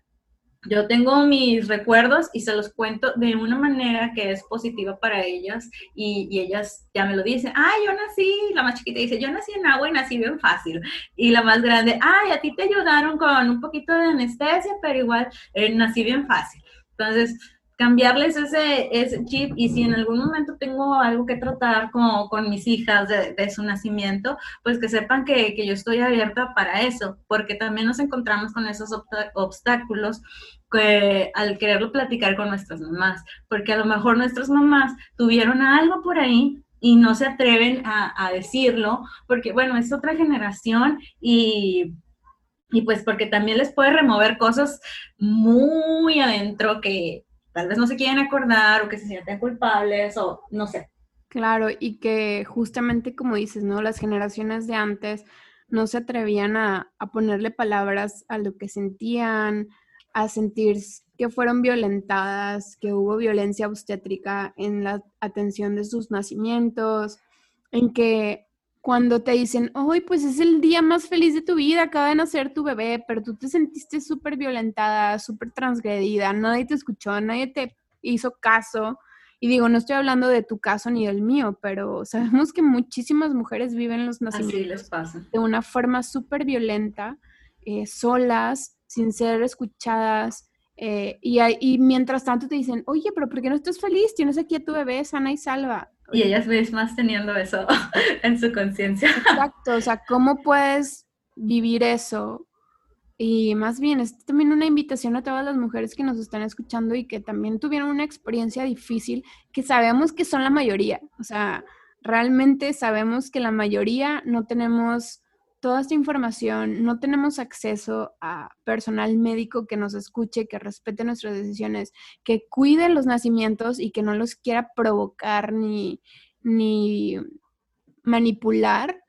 Speaker 2: yo tengo mis recuerdos y se los cuento de una manera que es positiva para ellas y, ellas ya me lo dicen, ay, yo nací, la más chiquita dice, yo nací en agua y nací bien fácil. Y la más grande, ay, a ti te ayudaron con un poquito de anestesia, pero igual eh, nací bien fácil. Entonces, cambiarles ese, ese chip y si en algún momento tengo algo que tratar con, con mis hijas de, su nacimiento, pues que sepan que, que, yo estoy abierta para eso, porque también nos encontramos con esos obstáculos que, al quererlo platicar con nuestras mamás, porque a lo mejor nuestras mamás tuvieron algo por ahí y no se atreven a, a decirlo, porque bueno, es otra generación y y pues porque también les puede remover cosas muy adentro que, tal vez no se quieren acordar o que se sienten culpables o no sé.
Speaker 1: Claro, y que justamente como dices, ¿no? Las generaciones de antes no se atrevían a, a ponerle palabras a lo que sentían, a sentir que fueron violentadas, que hubo violencia obstétrica en la atención de sus nacimientos, en que cuando te dicen, hoy pues es el día más feliz de tu vida, acaba de nacer tu bebé, pero tú te sentiste súper violentada, súper transgredida, nadie te escuchó, nadie te hizo caso. Y digo, no estoy hablando de tu caso ni del mío, pero sabemos que muchísimas mujeres viven los nacimientos de una forma súper violenta, eh, solas, sin ser escuchadas. Eh, y, y mientras tanto te dicen, oye, pero ¿por qué no estás feliz? Tienes aquí a tu bebé sana y salva.
Speaker 2: Y ellas ves más teniendo eso en su conciencia.
Speaker 1: Exacto, o sea, ¿cómo puedes vivir eso? Y más bien, es también una invitación a todas las mujeres que nos están escuchando y que también tuvieron una experiencia difícil, que sabemos que son la mayoría. O sea, realmente sabemos que la mayoría no tenemos toda esta información, no tenemos acceso a personal médico que nos escuche, que respete nuestras decisiones, que cuide los nacimientos y que no los quiera provocar ni, ni manipular.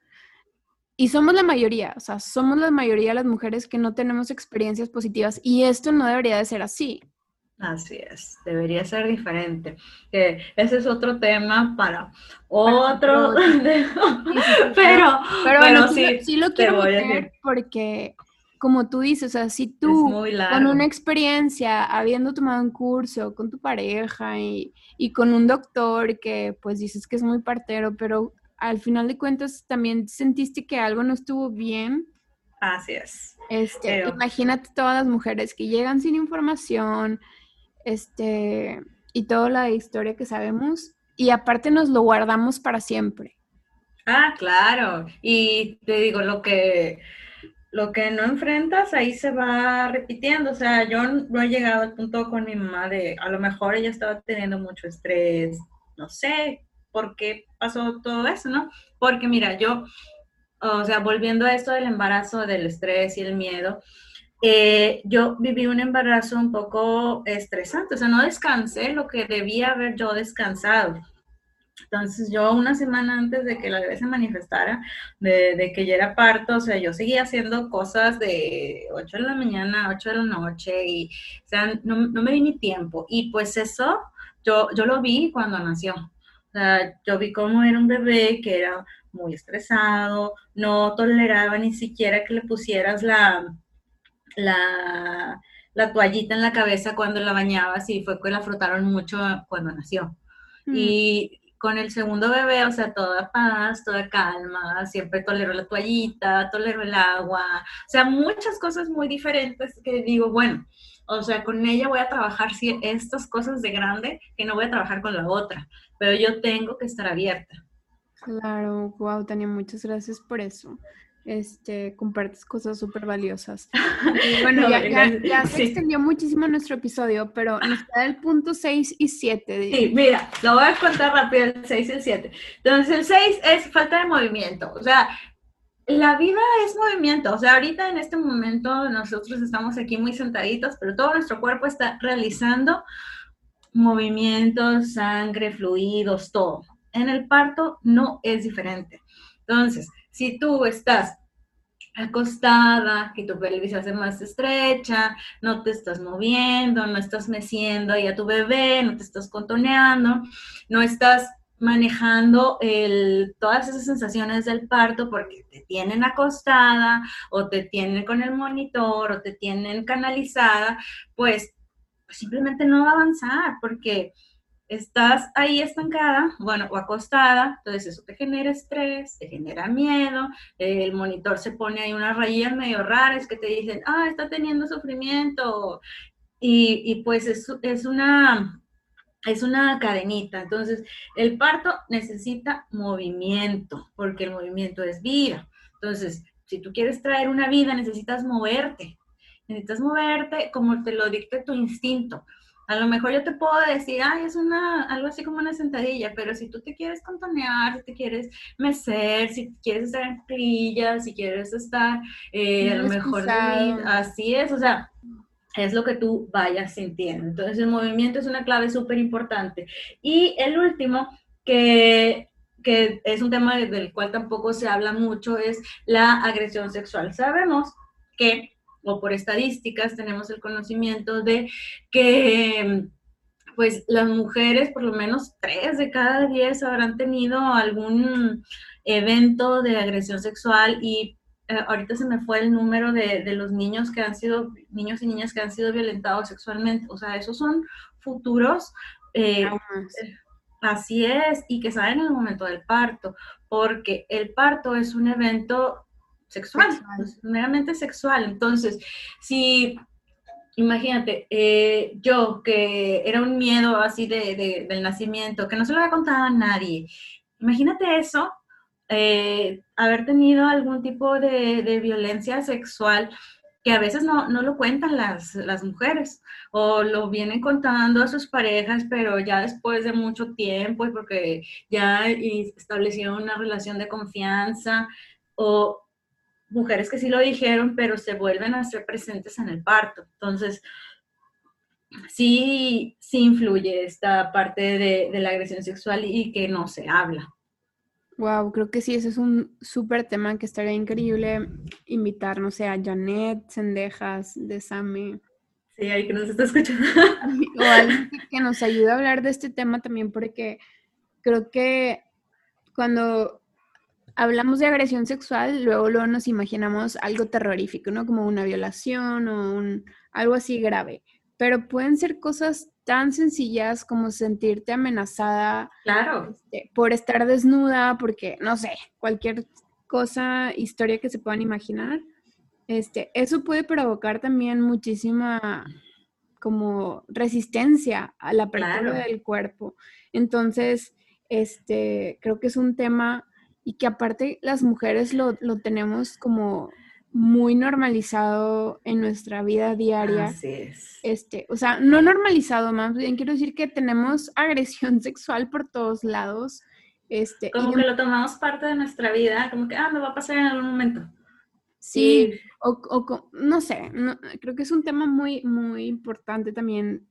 Speaker 1: Y somos la mayoría, o sea, somos la mayoría de las mujeres que no tenemos experiencias positivas y esto no debería de ser así.
Speaker 2: Así es, debería ser diferente. ese es otro tema para otro. pero,
Speaker 1: pero, sí, sí, lo quiero meter porque, como tú dices, o sea, si tú con una experiencia, habiendo tomado un curso con tu pareja y, y con un doctor que pues dices que es muy partero, pero al final de cuentas también sentiste que algo no estuvo bien.
Speaker 2: Así es.
Speaker 1: Este, Imagínate todas las mujeres que llegan sin información, este, y toda la historia que sabemos, y aparte nos lo guardamos para siempre.
Speaker 2: Ah, claro. Y te digo, lo que, lo que no enfrentas, ahí se va repitiendo. O sea, yo no he llegado al punto con mi mamá de, a lo mejor ella estaba teniendo mucho estrés, no sé por qué pasó todo eso, ¿no? Porque mira, yo, o sea, volviendo a esto del embarazo, del estrés y el miedo, eh, yo viví un embarazo un poco estresante, o sea, no descansé lo que debía haber yo descansado. Entonces yo una semana antes de que la bebé se manifestara, de, que ya era parto, o sea, yo seguía haciendo cosas de 8 de la mañana, 8 de la noche, y o sea, no, no me di ni tiempo. Y pues eso yo, yo lo vi cuando nació. O sea, yo vi cómo era un bebé que era muy estresado, no toleraba ni siquiera que le pusieras la, la, la, toallita en la cabeza cuando la bañabas y fue que la frotaron mucho cuando nació. Mm. Y con el segundo bebé, o sea, toda paz, toda calma, siempre toleró la toallita, toleró el agua, o sea, muchas cosas muy diferentes que digo, bueno, o sea, con ella voy a trabajar si estas cosas de grande que no voy a trabajar con la otra, pero yo tengo que estar abierta.
Speaker 1: Claro, wow, Tania, muchas gracias por eso. Este, compartes cosas súper valiosas. bueno, ya, se extendió muchísimo nuestro episodio, pero nos queda el punto 6 y 7.
Speaker 2: Sí, mira, lo voy a contar rápido, el 6 y el 7. Entonces, el 6 es falta de movimiento. O sea, la vida es movimiento. O sea, ahorita en este momento nosotros estamos aquí muy sentaditos, pero todo nuestro cuerpo está realizando movimientos, sangre, fluidos, todo. En el parto no es diferente. Entonces, si tú estás acostada, que tu pelvis se hace más estrecha, no te estás moviendo, no estás meciendo ahí a tu bebé, no te estás contoneando, no estás manejando todas esas sensaciones del parto porque te tienen acostada o te tienen con el monitor o te tienen canalizada, pues simplemente no va a avanzar porque estás ahí estancada, bueno, o acostada, entonces eso te genera estrés, te genera miedo, el monitor se pone ahí unas rayas medio raras que te dicen, ah, está teniendo sufrimiento, y, y pues es, es, una, es una cadenita, entonces el parto necesita movimiento, porque el movimiento es vida, entonces si tú quieres traer una vida necesitas moverte, necesitas moverte como te lo dicta tu instinto, a lo mejor yo te puedo decir, ay, es una, algo así como una sentadilla, pero si tú te quieres contonear, si te quieres mecer, si quieres estar en crillas, si quieres estar, eh, a lo mejor, así es, o sea, es lo que tú vayas sintiendo. Entonces, el movimiento es una clave súper importante. Y el último, que que es un tema del cual tampoco se habla mucho, es la agresión sexual. Sabemos que o por estadísticas tenemos el conocimiento de que pues las mujeres, por lo menos tres de cada diez habrán tenido algún evento de agresión sexual y eh, ahorita se me fue el número de, los niños que han sido, niños y niñas que han sido violentados sexualmente. O sea, esos son futuros. Eh, así es, y que salen en el momento del parto, porque el parto es un evento sexual, meramente sexual. Entonces, si, imagínate, eh, yo que era un miedo así de, del nacimiento, que no se lo había contado a nadie, imagínate eso, eh, haber tenido algún tipo de, violencia sexual que a veces no, lo cuentan las, las, mujeres o lo vienen contando a sus parejas, pero ya después de mucho tiempo y porque ya establecieron una relación de confianza o mujeres que sí lo dijeron, pero se vuelven a ser presentes en el parto. Entonces, sí, sí influye esta parte de, la agresión sexual y que no se habla.
Speaker 1: Wow, creo que sí, ese es un súper tema que estaría increíble invitar, no sé, a Janet Sendejas de Same.
Speaker 2: Sí, ahí que nos está escuchando.
Speaker 1: O alguien que nos ayude a hablar de este tema también, porque creo que cuando hablamos de agresión sexual, luego, luego nos imaginamos algo terrorífico, ¿no? Como una violación o un, algo así grave. Pero pueden ser cosas tan sencillas como sentirte amenazada
Speaker 2: claro.
Speaker 1: Este, por estar desnuda, porque, no sé, cualquier cosa, historia que se puedan imaginar. Este, eso puede provocar también muchísima como resistencia a la apertura del cuerpo. Entonces, este, creo que es un tema y que aparte las mujeres lo, tenemos como muy normalizado en nuestra vida diaria.
Speaker 2: Así es.
Speaker 1: Este, o sea, no normalizado, más bien quiero decir que tenemos agresión sexual por todos lados. Este,
Speaker 2: como que lo tomamos parte de nuestra vida, como que, ah, me va a pasar en algún momento.
Speaker 1: Sí, o, o, no sé, creo que es un tema muy, muy importante también,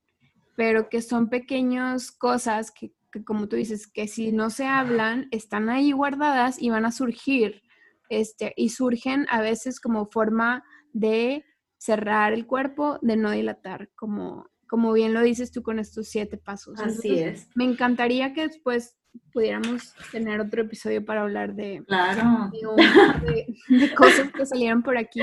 Speaker 1: pero que son pequeñas cosas que que como tú dices, que si no se hablan, están ahí guardadas y van a surgir, este, y surgen a veces como forma de cerrar el cuerpo, de no dilatar, como, como bien lo dices tú con estos siete pasos.
Speaker 2: Así es.
Speaker 1: Me encantaría que después pudiéramos tener otro episodio para hablar de,
Speaker 2: claro.
Speaker 1: de, cosas que salieron por aquí.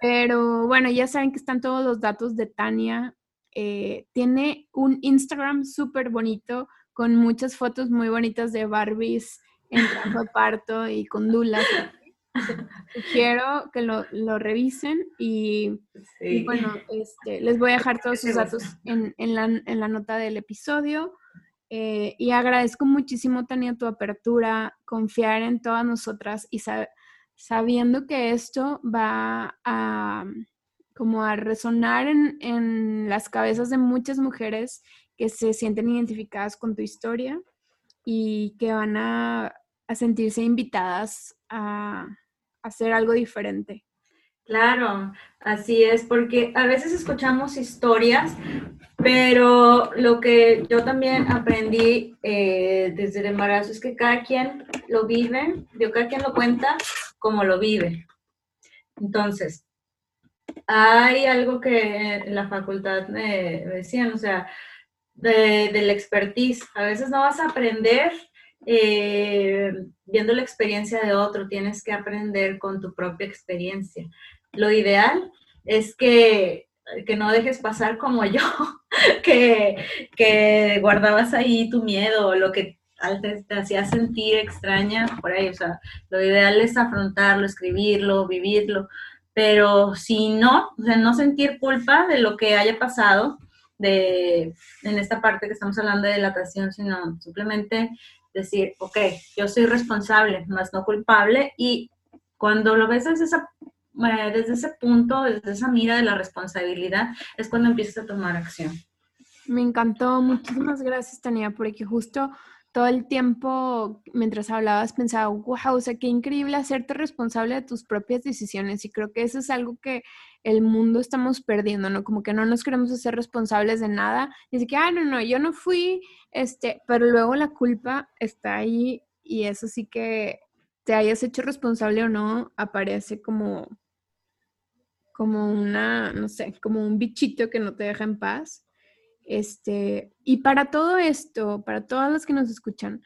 Speaker 1: Pero bueno, ya saben que están todos los datos de Tania. Eh, tiene un Instagram súper bonito con muchas fotos muy bonitas de Barbies en trabajo parto y con dulas. Quiero que lo, revisen y, bueno, este, les voy a dejar todos sus datos en, la, nota del episodio. Eh, y agradezco muchísimo, Tania, tu apertura, confiar en todas nosotras y sabiendo que esto va a como a resonar en, en las cabezas de muchas mujeres que se sienten identificadas con tu historia y que van a, a sentirse invitadas a, hacer algo diferente.
Speaker 2: Claro, así es, porque a veces escuchamos historias, pero lo que yo también aprendí eh, desde el embarazo es que cada quien lo vive, yo cada quien lo cuenta como lo vive. Entonces, hay algo que en la facultad me, decían, o sea, de, del expertise. A veces no vas a aprender eh, viendo la experiencia de otro, tienes que aprender con tu propia experiencia. Lo ideal es que, que no dejes pasar como yo, que, que guardabas ahí tu miedo o lo que te, te hacía sentir extraña por ahí. O sea, lo ideal es afrontarlo, escribirlo, vivirlo. Pero si no, o sea, no sentir culpa de lo que haya pasado, de, en esta parte que estamos hablando de delatación, sino simplemente decir, ok, yo soy responsable, más no culpable, y cuando lo ves desde, esa, eh, desde ese punto, desde esa mira de la responsabilidad, es cuando empiezas a tomar acción.
Speaker 1: Me encantó, muchísimas gracias Tania, porque justo todo el tiempo mientras hablabas pensaba, wow, o sea, qué increíble hacerte responsable de tus propias decisiones y creo que eso es algo que el mundo estamos perdiendo, ¿no? Como que no nos queremos hacer responsables de nada, y que, ah, no, no, yo no fui, este, pero luego la culpa está ahí y eso sí que te hayas hecho responsable o no, aparece como como una, no sé, como un bichito que no te deja en paz. Este, y para todo esto, para todas las que nos escuchan,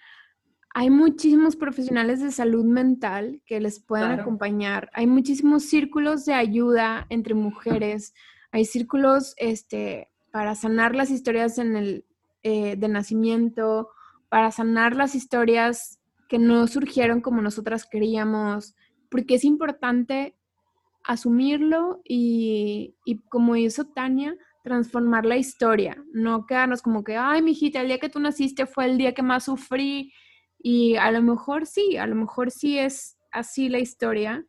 Speaker 1: hay muchísimos profesionales de salud mental que les pueden acompañar. Hay muchísimos círculos de ayuda entre mujeres. Hay círculos este, para sanar las historias en el, eh, de nacimiento, para sanar las historias que no surgieron como nosotras queríamos, porque es importante asumirlo y, y como hizo Tania, transformar la historia, no quedarnos como que, ay, mijita, el día que tú naciste fue el día que más sufrí. Y a lo mejor sí, a lo mejor sí es así la historia,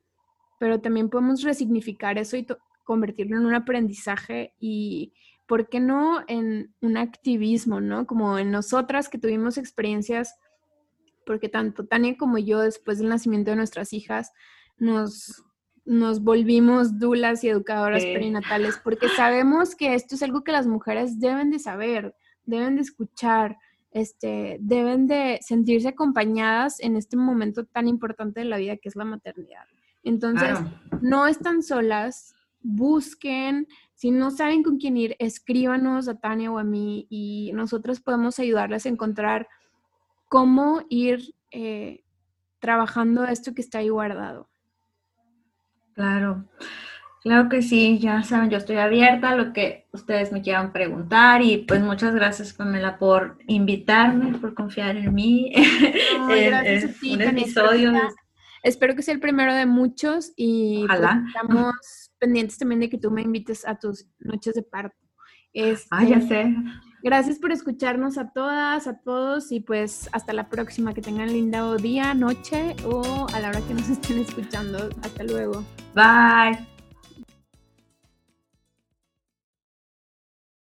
Speaker 1: pero también podemos resignificar eso y convertirlo en un aprendizaje y, ¿por qué no en un activismo, no? Como en nosotras que tuvimos experiencias, porque tanto Tania como yo, después del nacimiento de nuestras hijas, nos nos volvimos dulas y educadoras perinatales porque sabemos que esto es algo que las mujeres deben de saber, deben de escuchar, este, deben de sentirse acompañadas en este momento tan importante de la vida que es la maternidad. Entonces, no están solas, busquen, si no saben con quién ir, escríbanos a Tania o a mí y nosotros podemos ayudarles a encontrar cómo ir eh, trabajando esto que está ahí guardado.
Speaker 2: Claro, claro que sí, ya saben, yo estoy abierta a lo que ustedes me quieran preguntar y pues muchas gracias Pamela por invitarme, por confiar en mí.
Speaker 1: gracias a ti, un episodio. Espero que sea el primero de muchos y pues, estamos pendientes también de que tú me invites a tus noches de parto.
Speaker 2: ah, ya este, sé.
Speaker 1: Gracias por escucharnos a todas, a todos y pues hasta la próxima. Que tengan lindo día, noche o a la hora que nos estén escuchando. Hasta luego.
Speaker 2: Bye.